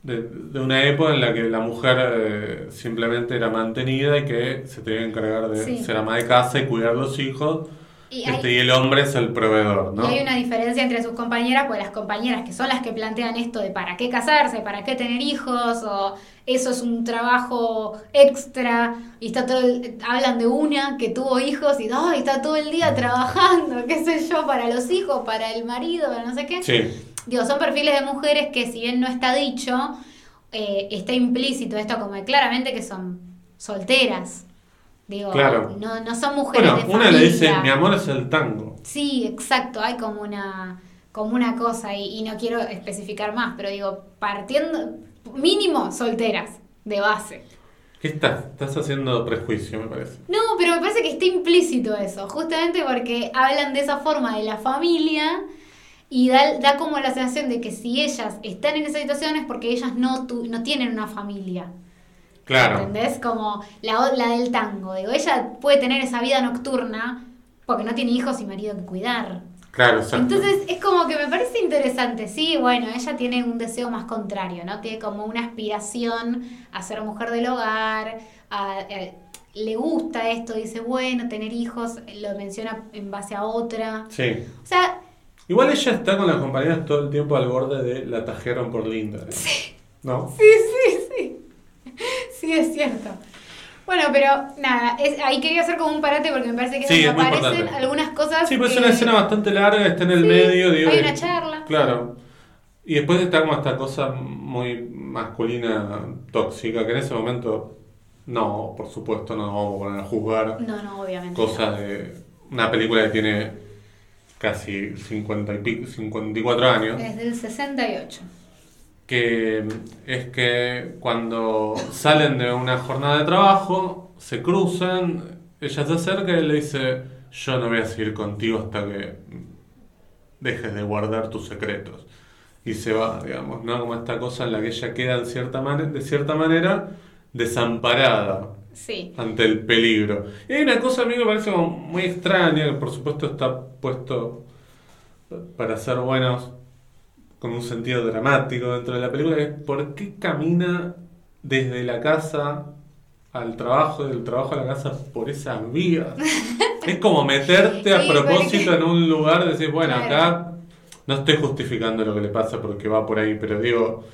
de, de una época en la que la mujer eh, simplemente era mantenida y que se tenía que encargar de Sí. ser ama de casa y cuidar los hijos. Y hay- este, y el hombre es el proveedor, ¿no? Y hay una diferencia entre sus compañeras, pues las compañeras que son las que plantean esto de para qué casarse, para qué tener hijos, o eso es un trabajo extra, y está todo el- hablan de una que tuvo hijos y "Ay, está todo el día trabajando, qué sé yo, para los hijos, para el marido, para no sé qué. Sí, Digo, son perfiles de mujeres que si bien no está dicho, eh, está implícito esto como de claramente que son solteras. Digo, Claro. no, no son mujeres bueno, de una le dice, mi amor es el tango. Sí, exacto, hay como una, como una cosa y, y no quiero especificar más, pero digo, partiendo, mínimo solteras, de base. ¿Qué estás? Estás haciendo prejuicio, me parece. No, pero me parece que está implícito eso, justamente porque hablan de esa forma de la familia y da, da como la sensación de que si ellas están en esa situación es porque ellas no, tu- no tienen una familia. Claro. ¿Entendés? Como la, la del tango. Digo, ella puede tener esa vida nocturna porque no tiene hijos y marido que cuidar. Claro, exacto. Entonces es como que me parece interesante, sí, bueno, ella tiene un deseo más contrario, ¿no? Tiene como una aspiración a ser mujer del hogar, a- a- le gusta esto, dice, bueno, tener hijos, lo menciona en base a otra. Sí. O sea, Igual ella está con las compañeras todo el tiempo al borde de la tajeron por linda. Sí. ¿No? sí, sí, sí. Sí, es cierto. Bueno, pero nada, es, ahí quería hacer como un parate porque me parece que Sí, es aparecen importante. algunas cosas. Sí, pues es una escena bastante larga, está en el Sí, medio, digo. hay una charla. Claro. Y después está como esta cosa muy masculina, tóxica, que en ese momento, no, por supuesto, no nos vamos a poner a juzgar No, no, obviamente. cosas de una película que tiene casi 50 y pico, 54 años. Es del 68. que es que cuando salen de una jornada de trabajo, se cruzan, ella se acerca y le dice, yo no voy a seguir contigo hasta que dejes de guardar tus secretos. Y se va, digamos, ¿no? Como esta cosa en la que ella queda en cierta de cierta manera desamparada Sí. ante el peligro. Y hay una cosa a mí que me parece como muy extraña, que por supuesto está puesto para ser buenos con un sentido dramático dentro de la película, es por qué camina desde la casa al trabajo, del trabajo a la casa por esas vías. es como meterte a Sí, propósito porque- en un lugar, decir, bueno, Claro. acá no estoy justificando lo que le pasa porque va por ahí, pero digo,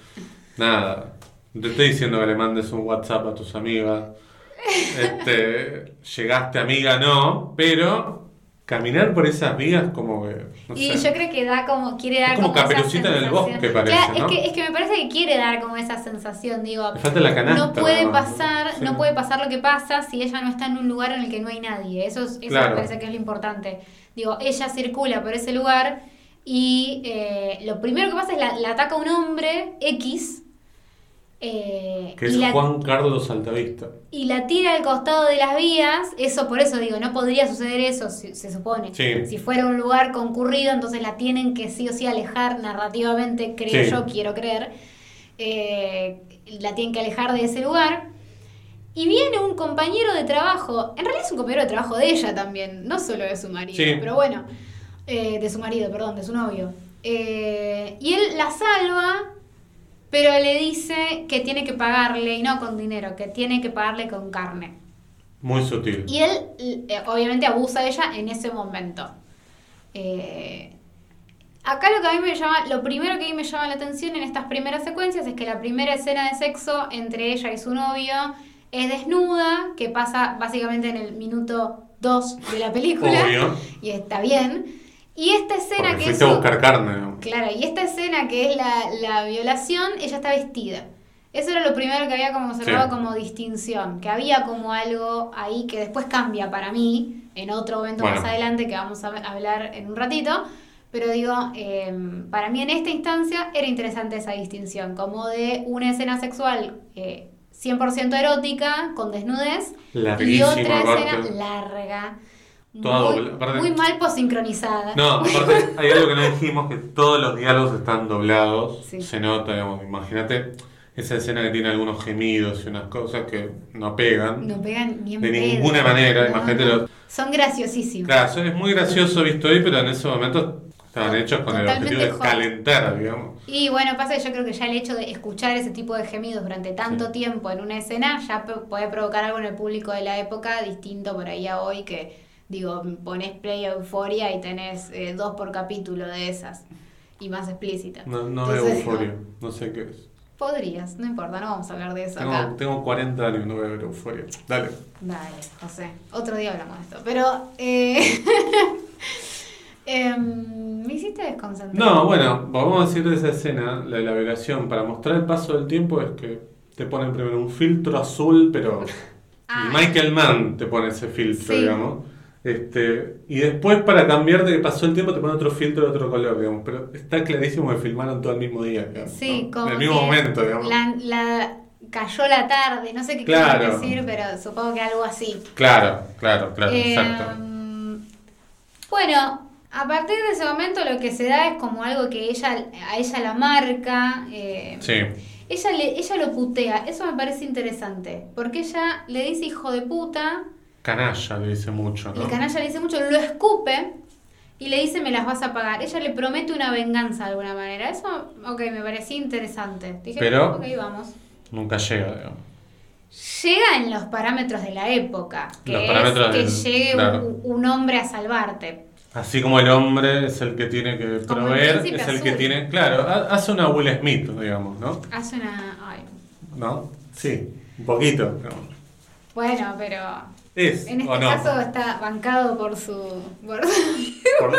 nada, te estoy diciendo que le mandes un WhatsApp a tus amigas. Este, llegaste amiga, no, pero caminar por esas vías como que... no y sé. yo creo que da como, quiere dar Es como esa Caperucita en el bosque, parece, Claro, ¿no? es, que, es que me parece que quiere dar como esa sensación, digo, falta la canasta. no puede pasar, Sí. no puede pasar lo que pasa si ella no está en un lugar en el que no hay nadie. Eso, es- eso Claro. me parece que es lo importante. Digo, ella circula por ese lugar y eh, lo primero que pasa es la, la ataca un hombre X. eh, Que es la Juan Carlos Altavista. y la tira al costado de las vías, eso por eso digo, no podría suceder eso, si- se supone. Sí. Si fuera un lugar concurrido, entonces la tienen que sí o sí alejar narrativamente, creo Sí. yo, quiero creer. Eh, la tienen que alejar de ese lugar. Y viene un compañero de trabajo, en realidad es un compañero de trabajo de ella también, no solo de su marido, Sí. pero bueno, eh, de su marido, perdón, de su novio. Eh, y él la salva, pero le dice que tiene que pagarle, y no con dinero, que tiene que pagarle con carne. Muy sutil. Y él, eh, obviamente, abusa de ella en ese momento. Eh, acá lo que a mí me llama, lo primero que a mí me llama la atención en estas primeras secuencias es que la primera escena de sexo entre ella y su novio es desnuda, que pasa básicamente en el minuto 2 de la película. Obvio. Y está bien. Y esta escena Porque que es. a buscar carne. ¿no? Claro, y esta escena que es la, la violación, ella está vestida. Eso era lo primero que había como observado Sí. como distinción, que había como algo ahí que después cambia para mí, en otro momento Bueno. más adelante que vamos a hablar en un ratito, pero digo, eh, para mí en esta instancia era interesante esa distinción, como de una escena sexual eh, 100% erótica, con desnudez, y Larguísima, otra escena larga, Toda muy, dobla- aparte- muy mal posincronizada. No, aparte hay algo que no dijimos, que todos los diálogos están doblados. Sí. Se nota, digamos, imagínate esa escena que tiene algunos gemidos y unas cosas que no pegan. No pegan ni en de pedo. ninguna manera, No, imagínate no. los... Son graciosísimos. Claro, es muy gracioso visto hoy, pero en ese momento estaban hechos con el objetivo de calentar, digamos. Y bueno, pasa que yo creo que ya el hecho de escuchar ese tipo de gemidos durante tanto Sí. tiempo en una escena ya puede provocar algo en el público de la época distinto por ahí a hoy que, digo, pones play a Euforia y tenés eh, dos por capítulo de esas y más explícitas. No, no veo euforia, no sé qué es. Podrías, no importa, no vamos a hablar de eso acá. Tengo, tengo 40 años, no voy a ver euforia. Dale. Dale, José. Otro día hablamos de esto. Pero, eh, em, me hiciste desconcentrar. No, bueno, vamos a decir de esa escena, la de la violación, para mostrar el paso del tiempo es que te ponen primero un filtro azul, pero Ah. Michael Mann te pone ese filtro, Sí. digamos. Este, y después para cambiar de que pasó el tiempo te pone otro filtro de otro color, digamos. Pero está clarísimo que filmaron todo el mismo día, digamos, Sí, ¿no? como En el mismo momento, digamos. La, la cayó la tarde, no sé qué Claro. quiero decir, pero supongo que algo así. Claro, claro, claro, Eh, exacto. Bueno, a partir de ese momento lo que se da es como algo que ella a ella la marca. eh, Sí, ella, le, ella lo putea, eso me parece interesante, porque ella le dice hijo de puta, canalla le dice mucho, ¿no? el canalla le dice mucho, lo escupe y le dice me las vas a pagar. Ella le promete una venganza de alguna manera. Eso, ok, me parecía interesante. Dije, Pero- ok, vamos. Nunca llega, digamos. Llega en los parámetros de la época, que Los es parámetros que del- llegue claro. un, un hombre a salvarte. Así como el hombre es el que tiene que el proveer, es el que tiene. Claro, ha- hace una Will Smith, digamos, ¿no? Hace una... ay. ¿No? Sí, un poquito. digamos. Bueno, pero Es, en o este no. caso está bancado por su... por- Por-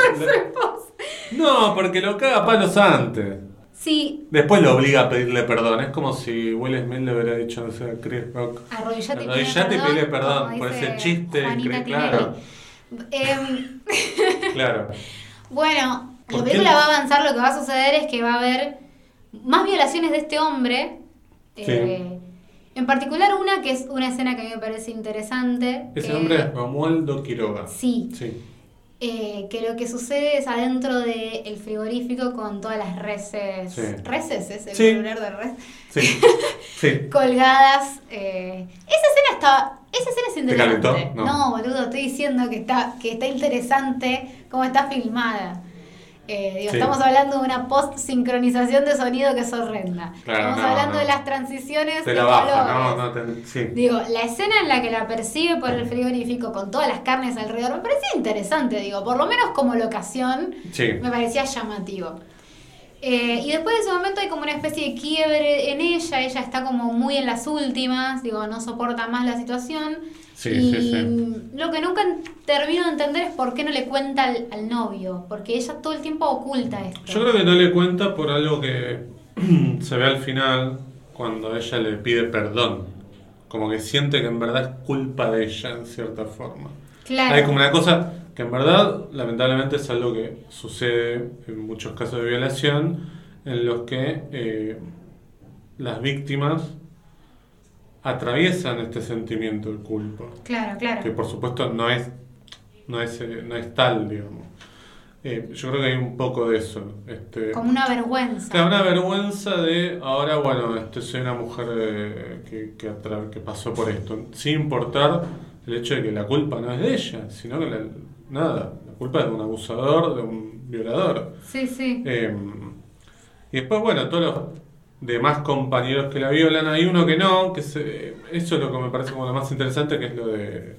no, porque lo caga a palos antes. Sí, Después lo obliga a pedirle perdón. Es como si Will Smith le hubiera dicho, no sé, a Chris Rock. arrodillate y Arrodillate perdón por ese chiste Juanita claro. Em, Claro. bueno, ¿Por la película va a avanzar, lo que va a suceder es que va a haber más violaciones de este hombre. eh, en particular una que es una escena que a mí me parece interesante. Ese que- hombre es Romualdo Quiroga. Sí, Sí. eh, que lo que sucede es adentro del frigorífico con todas las reses. Sí. ¿Reses? ¿Es el Sí. plural de res? Sí. Sí. colgadas. eh, Esa escena está. Esa escena es interesante. calentó? No. boludo, estoy diciendo que está, que está interesante cómo está filmada. Eh, digo, Sí. Estamos hablando de una post-sincronización de sonido que es horrenda. Claro, estamos no, hablando no. de las transiciones de la baja, no, te- sí. Digo, la escena en la que la persigue por el frigorífico con todas las carnes alrededor me parecía interesante, digo, por lo menos como locación Sí. me parecía llamativo. Eh, y después de ese momento hay como una especie de quiebre en ella, ella está como muy en las últimas, digo, no soporta más la situación. Sí, y sí, sí. lo que nunca termino de entender es por qué no le cuenta al, al novio, porque ella todo el tiempo oculta esto. Yo creo que no le cuenta por algo que se ve al final cuando ella le pide perdón. Como que siente que en verdad es culpa de ella en cierta forma. claro. Hay como una cosa que en verdad, lamentablemente, es algo que sucede en muchos casos de violación, en los que eh, las víctimas atraviesan este sentimiento de culpa, Claro, claro. que por supuesto no es, no es, eh, no es tal, digamos. Eh, yo creo que hay un poco de eso. Este, Como una vergüenza. Claro, una vergüenza de ahora, bueno, este, soy una mujer eh, que, que, atra- que pasó por esto, sin importar el hecho de que la culpa no es de ella, sino que la- nada, la culpa es de un abusador, de un violador. Sí, sí. Eh, y después, bueno, todos los demás compañeros que la violan, hay uno que no, que se, eso es lo que me parece como lo más interesante, que es lo de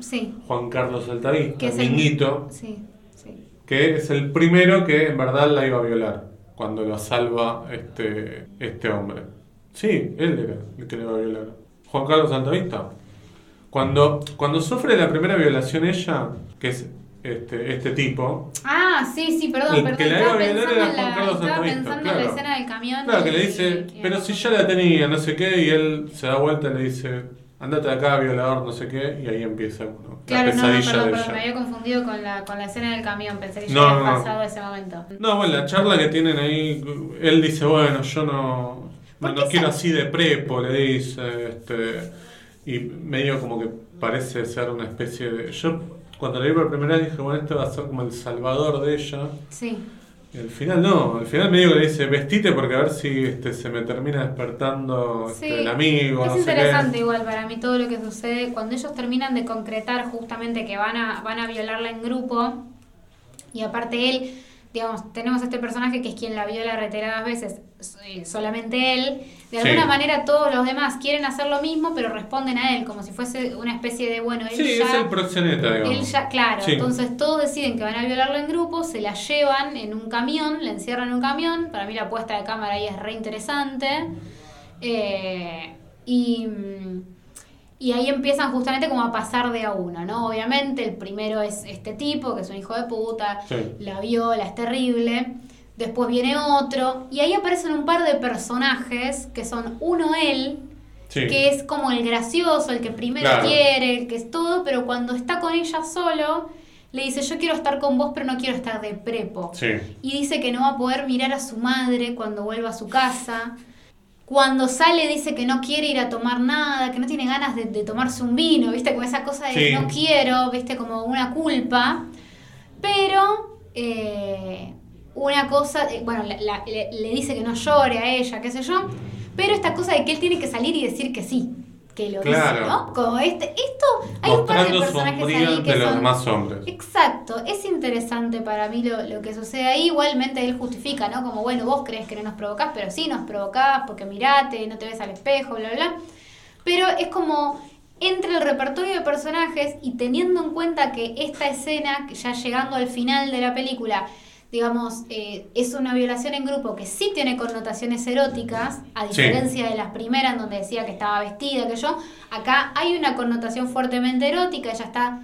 Sí. Juan Carlos Altavista, Que es el- Minguito, Sí, sí. que es el primero que en verdad la iba a violar cuando la salva este, este hombre. Sí, él era el que le iba a violar. Juan Carlos Altavista. Cuando, cuando sufre la primera violación ella, que es este, este tipo, Ah, sí, sí, perdón, perdón. que la iba a violar era Juan Carlos estaba pensando en la claro. escena del camión. claro, que le dice, y- pero si ya la tenía, no sé qué, y él se da vuelta y le dice, andate de acá, violador, no sé qué, y ahí empieza uno, Claro, la no, no, pesadilla perdón, de perdón, me había confundido con la, con la escena del camión. Pensé que ya No, había no, no. pasado ese momento. No, bueno, la charla que tienen ahí, él dice, bueno, yo no, ¿Por no, quiero así de prepo, le dice, este, y medio como que parece ser una especie de... Yo cuando la vi por primera vez dije, bueno, este va a ser como el salvador de ella, Sí. y al final no, al final medio que le dice, vestite porque a ver si este, se me termina despertando este, Sí. el amigo, Es no sé interesante igual para mí todo lo que sucede cuando ellos terminan de concretar justamente que van a, van a violarla en grupo y aparte él, digamos, tenemos este personaje que es quien la viola reiteradas veces, eh, solamente él, de Sí. alguna manera todos los demás quieren hacer lo mismo pero responden a él como si fuese una especie de, bueno, él Sí, ya... es el proxeneta, digamos. Él ya, claro, Sí. entonces todos deciden que van a violarla en grupo, se la llevan en un camión, la encierran en un camión. Para mí la puesta de cámara ahí es re interesante. Eh, y, y ahí empiezan justamente como a pasar de a uno, ¿no? Obviamente el primero es este tipo, que es un hijo de puta, la viola, es terrible. Después viene otro, y ahí aparecen un par de personajes que son uno él, Sí. que es como el gracioso, el que primero Claro. quiere, el que es todo, pero cuando está con ella solo, le dice, yo quiero estar con vos, pero no quiero estar de prepo. Sí. Y dice que no va a poder mirar a su madre cuando vuelva a su casa. Cuando sale dice que no quiere ir a tomar nada, que no tiene ganas de, de tomarse un vino, ¿viste? Como esa cosa de Sí. no quiero, ¿viste? Como una culpa. Pero eh, una cosa, eh, bueno, la- la- le, le dice que no llore a ella, qué sé yo. Pero esta cosa de que él tiene que salir y decir que sí, que lo Claro. dice, ¿no? Como este, esto, hay un par de personajes ahí que los son demás hombres. Exacto, es interesante para mí lo, lo que sucede ahí. Igualmente él justifica, ¿no? Como, bueno, vos crees que no nos provocás, pero sí nos provocás porque mirate, no te ves al espejo, bla, bla. Pero es como entre el repertorio de personajes y teniendo en cuenta que esta escena, que ya llegando al final de la película, digamos, eh, es una violación en grupo que sí tiene connotaciones eróticas, a Sí. diferencia de las primeras donde decía que estaba vestida, que yo, acá hay una connotación fuertemente erótica, ella está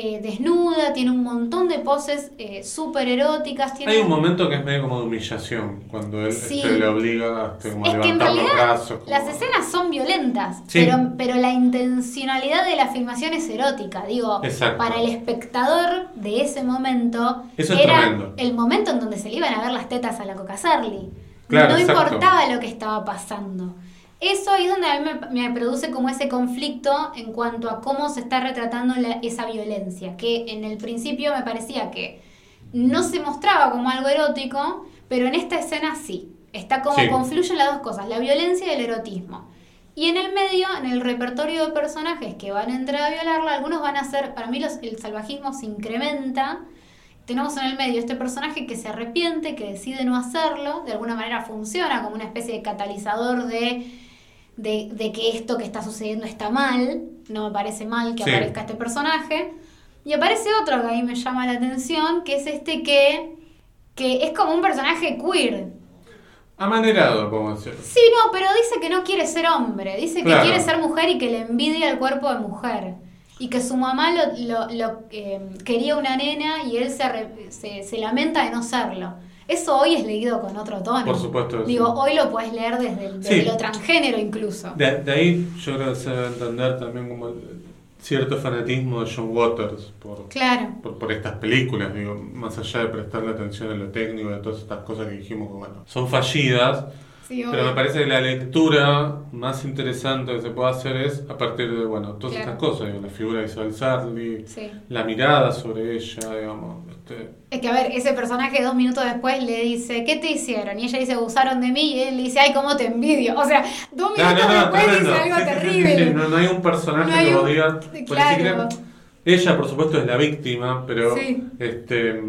eh, desnuda, tiene un montón de poses eh, súper eróticas. Tiene Hay un momento que es medio como de humillación, cuando él Sí. este, le obliga este, como a Es que en levantar los realidad brazos. como- las escenas son violentas, Sí. pero, pero la intencionalidad de la filmación es erótica. Digo, Exacto. para el espectador de ese momento, Eso es era tremendo. el momento en donde se le iban a ver las tetas a la Coca Sarli. Claro, no exacto. importaba lo que estaba pasando. Eso es donde a mí me, me produce como ese conflicto en cuanto a cómo se está retratando la- esa violencia, que en el principio me parecía que no se mostraba como algo erótico, pero en esta escena sí. Está como Sí. confluyen las dos cosas, la violencia y el erotismo. Y en el medio, en el repertorio de personajes que van a entrar a violarla, algunos van a ser, para mí los- el salvajismo se incrementa. Tenemos en el medio este personaje que se arrepiente, que decide no hacerlo, de alguna manera funciona como una especie de catalizador de, de, de que esto que está sucediendo está mal, no me parece mal que Sí. aparezca este personaje. Y aparece otro que a mí me llama la atención, que es este que, que es como un personaje queer, Amanerado, como decir. Sí, no, pero dice que no quiere ser hombre, dice que quiere ser mujer y que le envidia el cuerpo de mujer. Y que su mamá lo, lo- lo, eh, quería una nena y él se, arre- se, se lamenta de no serlo. Eso hoy es leído con otro tono. Por supuesto, sí. Digo, hoy lo puedes leer desde, el- desde Sí. lo transgénero incluso. De, de ahí yo creo que se debe entender también como cierto fanatismo de John Waters por, Claro. por, por estas películas, digo, más allá de prestarle atención a lo técnico, de todas estas cosas que dijimos que bueno, son fallidas, Sí, pero me parece que la lectura más interesante que se puede hacer es a partir de, bueno, todas Claro. estas cosas, digo, la figura de Isabel Sarli, Sí. la mirada sobre ella, digamos, Es que a ver, ese personaje dos minutos después le dice, ¿qué te hicieron? Y ella dice, abusaron de mí, y él le dice, ay, cómo te envidio. O sea, dos No, minutos no, no, después dice algo Sí, terrible. sí, No, no hay un personaje que lo diga. Claro. ella, por supuesto, es la víctima, pero este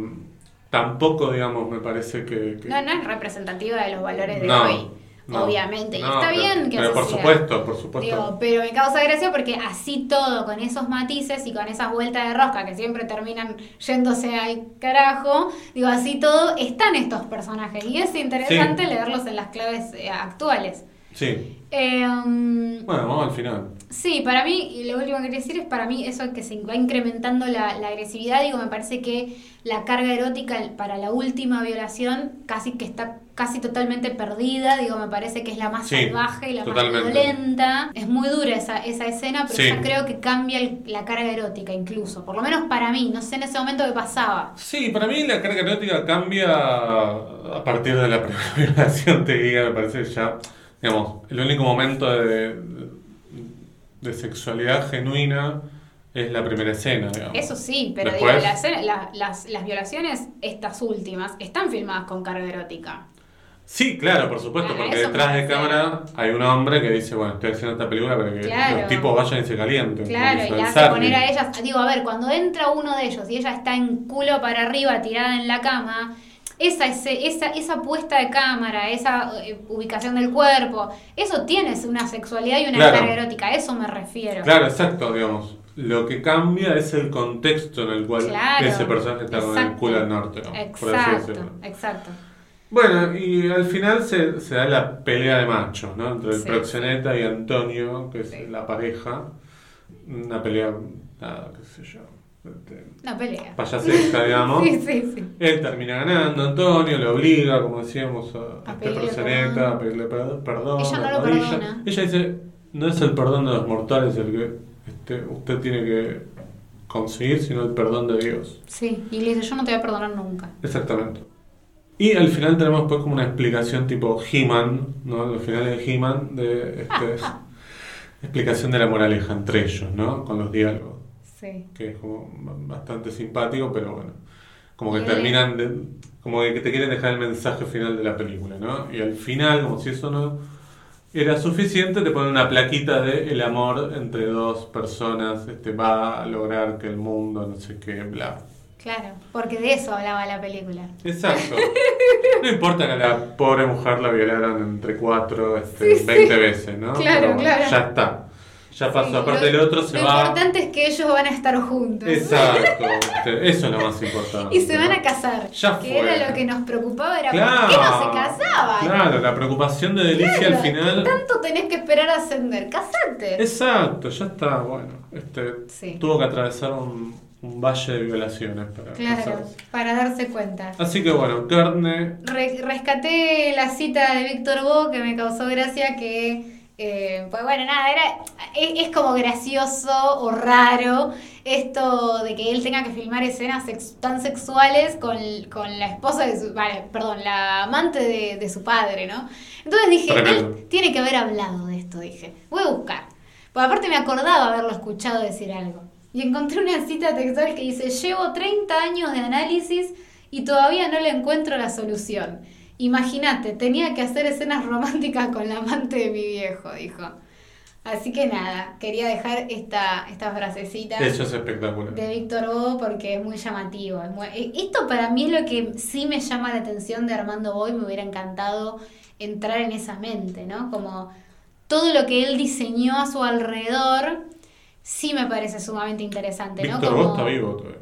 tampoco, digamos, me parece que. que- No, no es representativa de los valores de hoy, no, obviamente. y está pero- bien que Pero por sea. supuesto, por supuesto. Digo, pero me causa gracia porque así todo, con esos matices y con esas vueltas de rosca que siempre terminan yéndose al carajo, digo, así todo, están estos personajes. Y es interesante Sí. leerlos en las claves eh, actuales. Sí. Eh, um, Bueno, vamos al final. Sí, para mí, y lo último que quería decir es para mí eso que se va incrementando la, la agresividad, digo, me parece que la carga erótica para la última violación casi que está casi totalmente perdida, digo, me parece que es la más Sí, salvaje y la totalmente. más violenta. Es muy dura esa, esa escena, pero Sí. ya creo que cambia el- la carga erótica incluso, por lo menos para mí, no sé en ese momento qué pasaba. Sí, para mí la carga erótica cambia a partir de la primera violación, te diga, me parece ya, digamos, el único momento de, de sexualidad genuina es la primera escena, digamos. Eso sí, pero Después- digo, la escena- la- las, las violaciones, estas últimas, están filmadas con carga erótica. Sí, claro, por supuesto, porque detrás de cámara hay un hombre que dice, bueno, estoy haciendo esta película para que Claro. los tipos vayan y se calienten. Claro, y la hace poner a ellas. Digo, a ver, cuando entra uno de ellos y ella está en culo para arriba, tirada en la cama, esa, ese- esa, esa puesta de cámara, esa eh, ubicación del cuerpo, eso tiene una sexualidad y una Claro. carga erótica, a eso me refiero. Claro, exacto, digamos. Lo que cambia es el contexto en el cual Claro, ese personaje está con el exacto. culo al norte, así Exacto, exacto. Bueno, y al final se, se da la pelea de machos, ¿no? Entre el Sí. proxeneta y Antonio, que es Sí. la pareja. Una pelea, nada, qué sé yo, este, Una pelea. payasesca, digamos. Sí, sí, sí. Él termina ganando, Antonio le obliga, como decíamos, a, A este perdón. a pedirle per- perdón. Ella no lo perdona. Ella dice, no es el perdón de los mortales el que este, usted tiene que conseguir, sino el perdón de Dios. Sí, y le dice, yo no te voy a perdonar nunca. Exactamente. Y al final tenemos pues como una explicación tipo He-Man, ¿no? Los finales de He-Man, de este, explicación de la moraleja entre ellos, ¿no? Con los diálogos. Sí. Que es como bastante simpático, pero bueno. Como que terminan de, como que te quieren dejar el mensaje final de la película, ¿no? Y al final, como si eso no era suficiente, te ponen una plaquita de el amor entre dos personas este, va a lograr que el mundo, no sé qué, bla. Claro, porque de eso hablaba la película. Exacto. No importa que a la pobre mujer la violaran entre cuatro, este, Sí, sí. 20 veces, ¿no? Claro, Pero claro. Ya está. Ya pasó. Sí, Aparte lo- el otro se lo va. importante es que ellos van a estar juntos. Exacto. eso es lo más importante. Y se van a casar. Ya que fue. era lo que nos preocupaba, era Claro. por qué no se casaban. Claro, la preocupación de Delicia Claro, al final. ¿qué tanto tenés que esperar a ascender? Casate. Exacto, ya está, bueno. Este, Sí. Tuvo que atravesar un, un valle de violaciones para Claro, casarse. para darse cuenta. Así que bueno, Courtney Re- rescaté la cita de Víctor Bo que me causó gracia que, eh, pues bueno, nada, era, es, es como gracioso o raro esto de que él tenga que filmar escenas sex- tan sexuales con, con la esposa de su, vale, perdón, la amante de, de su padre, ¿no? Entonces dije, Tremendo. él tiene que haber hablado de esto, dije, voy a buscar. Pues aparte me acordaba haberlo escuchado decir algo. Y encontré una cita textual que dice, llevo 30 años de análisis y todavía no le encuentro la solución. Imagínate, tenía que hacer escenas románticas con la amante de mi viejo, dijo. Así que nada, quería dejar esta, esta frasecita Eso es espectacular. de Víctor Bo porque es muy llamativo. es muy- eh, Esto para mí es lo que sí me llama la atención de Armando Boy, me hubiera encantado entrar en esa mente, ¿no? Como todo lo que él diseñó a su alrededor, sí me parece sumamente interesante, ¿no? Víctor Vos está vivo todavía.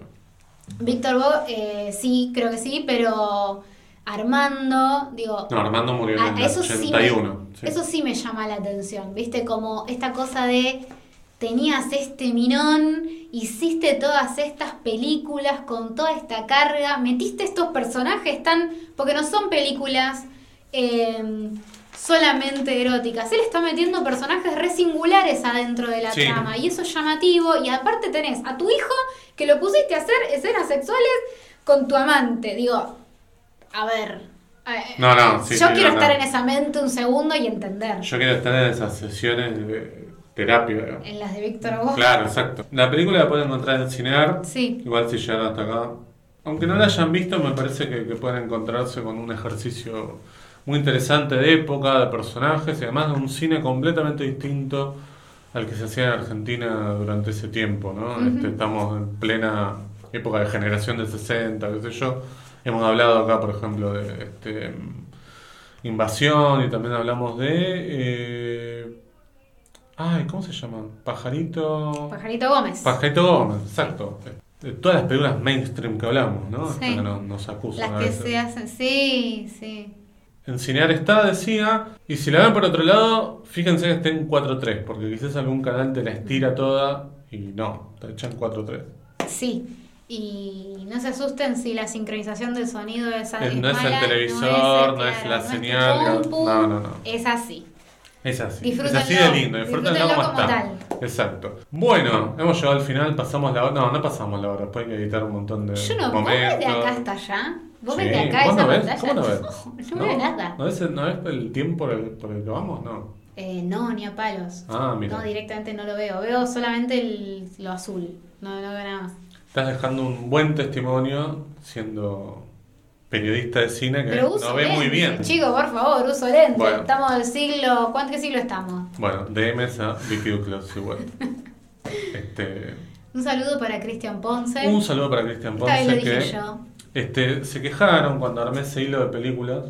Víctor Bo, eh, sí, creo que sí, pero Armando, digo, No, Armando murió a- en a el eso, sí 81. me, sí. eso sí me llama la atención, ¿viste? Como esta cosa de tenías este minón, hiciste todas estas películas con toda esta carga, metiste estos personajes tan... porque no son películas eh, solamente eróticas, él está metiendo personajes re singulares adentro de la Sí. trama y eso es llamativo y aparte tenés a tu hijo que lo pusiste a hacer escenas sexuales con tu amante, digo, a ver... eh, No, no, sí, yo sí, quiero no, estar no. en esa mente un segundo y entender. Yo quiero estar en esas sesiones de terapia. digamos. En las de Víctor Hugo. Claro, exacto. La película la pueden encontrar en Cinear. Sí. Igual si llegaron hasta acá. Aunque no la hayan visto, me parece que, que pueden encontrarse con un ejercicio muy interesante de época, de personajes y además de un cine completamente distinto al que se hacía en Argentina durante ese tiempo, ¿no? Ujú. Este, estamos en plena época de generación de 60, qué sé yo. Hemos hablado acá, por ejemplo, de este, Invasión y también hablamos de... eh, ay, ¿cómo se llaman? Pajarito... Pajarito Gómez. Pajarito Gómez, exacto. De todas las películas mainstream que hablamos, ¿no? Sí. Que nos, nos acusan las a que veces. se hacen. Sí, sí. En Cinear está, decía, y si la ven por otro lado, fíjense que esté en 4.3, porque quizás algún canal te la estira toda y no, está hecha en 4.3. Sí. Y no se asusten si la sincronización del sonido es, Eh, es no es el televisor, no es la señal, no, no, no. Es así. Es así. Disfrútenlo, es así de lindo, disfrútenlo, disfrútenlo como, como está. Exacto. Bueno, hemos llegado al final, pasamos la hora. No, no pasamos la hora, después hay que editar un montón de Yo no, vos momentos. ves de acá hasta allá. Vos Sí, ves de acá ¿vos esa no ves? pantalla. ¿Cómo no ves? No, veo nada. ¿No ves, ¿No ves el tiempo por el, por el que vamos? No. Eh, no, ni a palos. Ah, mira. No, directamente no lo veo. Veo solamente el, lo azul. No, no veo nada más. Estás dejando un buen testimonio siendo periodista de cine que Pero uso no ve muy bien. Chico, por favor, uso lentes. Bueno. Estamos del siglo. ¿Cuánto qué siglo estamos? Bueno, DMs a Vicky Duclos igual. Este, Un saludo para Cristian Ponce. un saludo para Cristian lo Ponce dije que yo. este, se quejaron cuando armé ese hilo de películas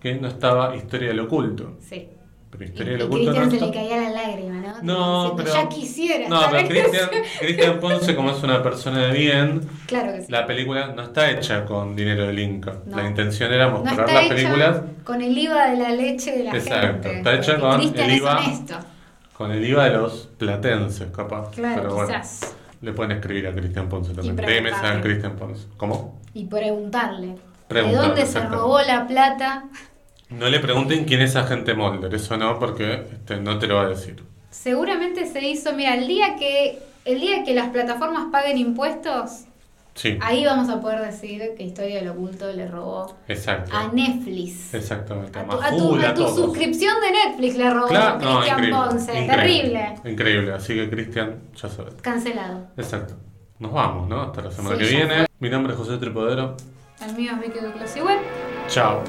que no estaba Historia del Oculto. Sí. Pero Y, Historia del Oculto no Cristian se le caía la lágrima, ¿no? No, Diciendo, pero. Ya quisiera. No, pero. Cristian, Cristian Ponce, como es una persona de bien, Claro que sí. la película no está hecha con dinero del Inca. No. La intención era no mostrar está las hecha películas con el IVA de la leche de la Exacto, gente. está hecha porque con Cristian el IVA. con el IVA de los platenses, capaz. Claro, Pero bueno, quizás. le pueden escribir a Cristian Ponce también. DMs a Cristian Ponce. ¿Cómo? Y preguntarle. Preguntarle, ¿De dónde se robó la plata? No le pregunten quién es agente Molder, eso no, porque este, no te lo va a decir. Seguramente se hizo, mira, el día que el día que las plataformas paguen impuestos, Sí, Ahí vamos a poder decir que Historia del Oculto le robó exacto. a Netflix. Exactamente. A A tu, a tu- a suscripción de Netflix le robó Claro, Cristian increíble, Ponce. increíble, Terrible. Increíble, así que Cristian, ya sabes. Cancelado. Exacto. Nos vamos, ¿no? Hasta la semana Sí, que viene. Mi nombre es José Tripodero. El mío es Vicky Duclos Web. Chao.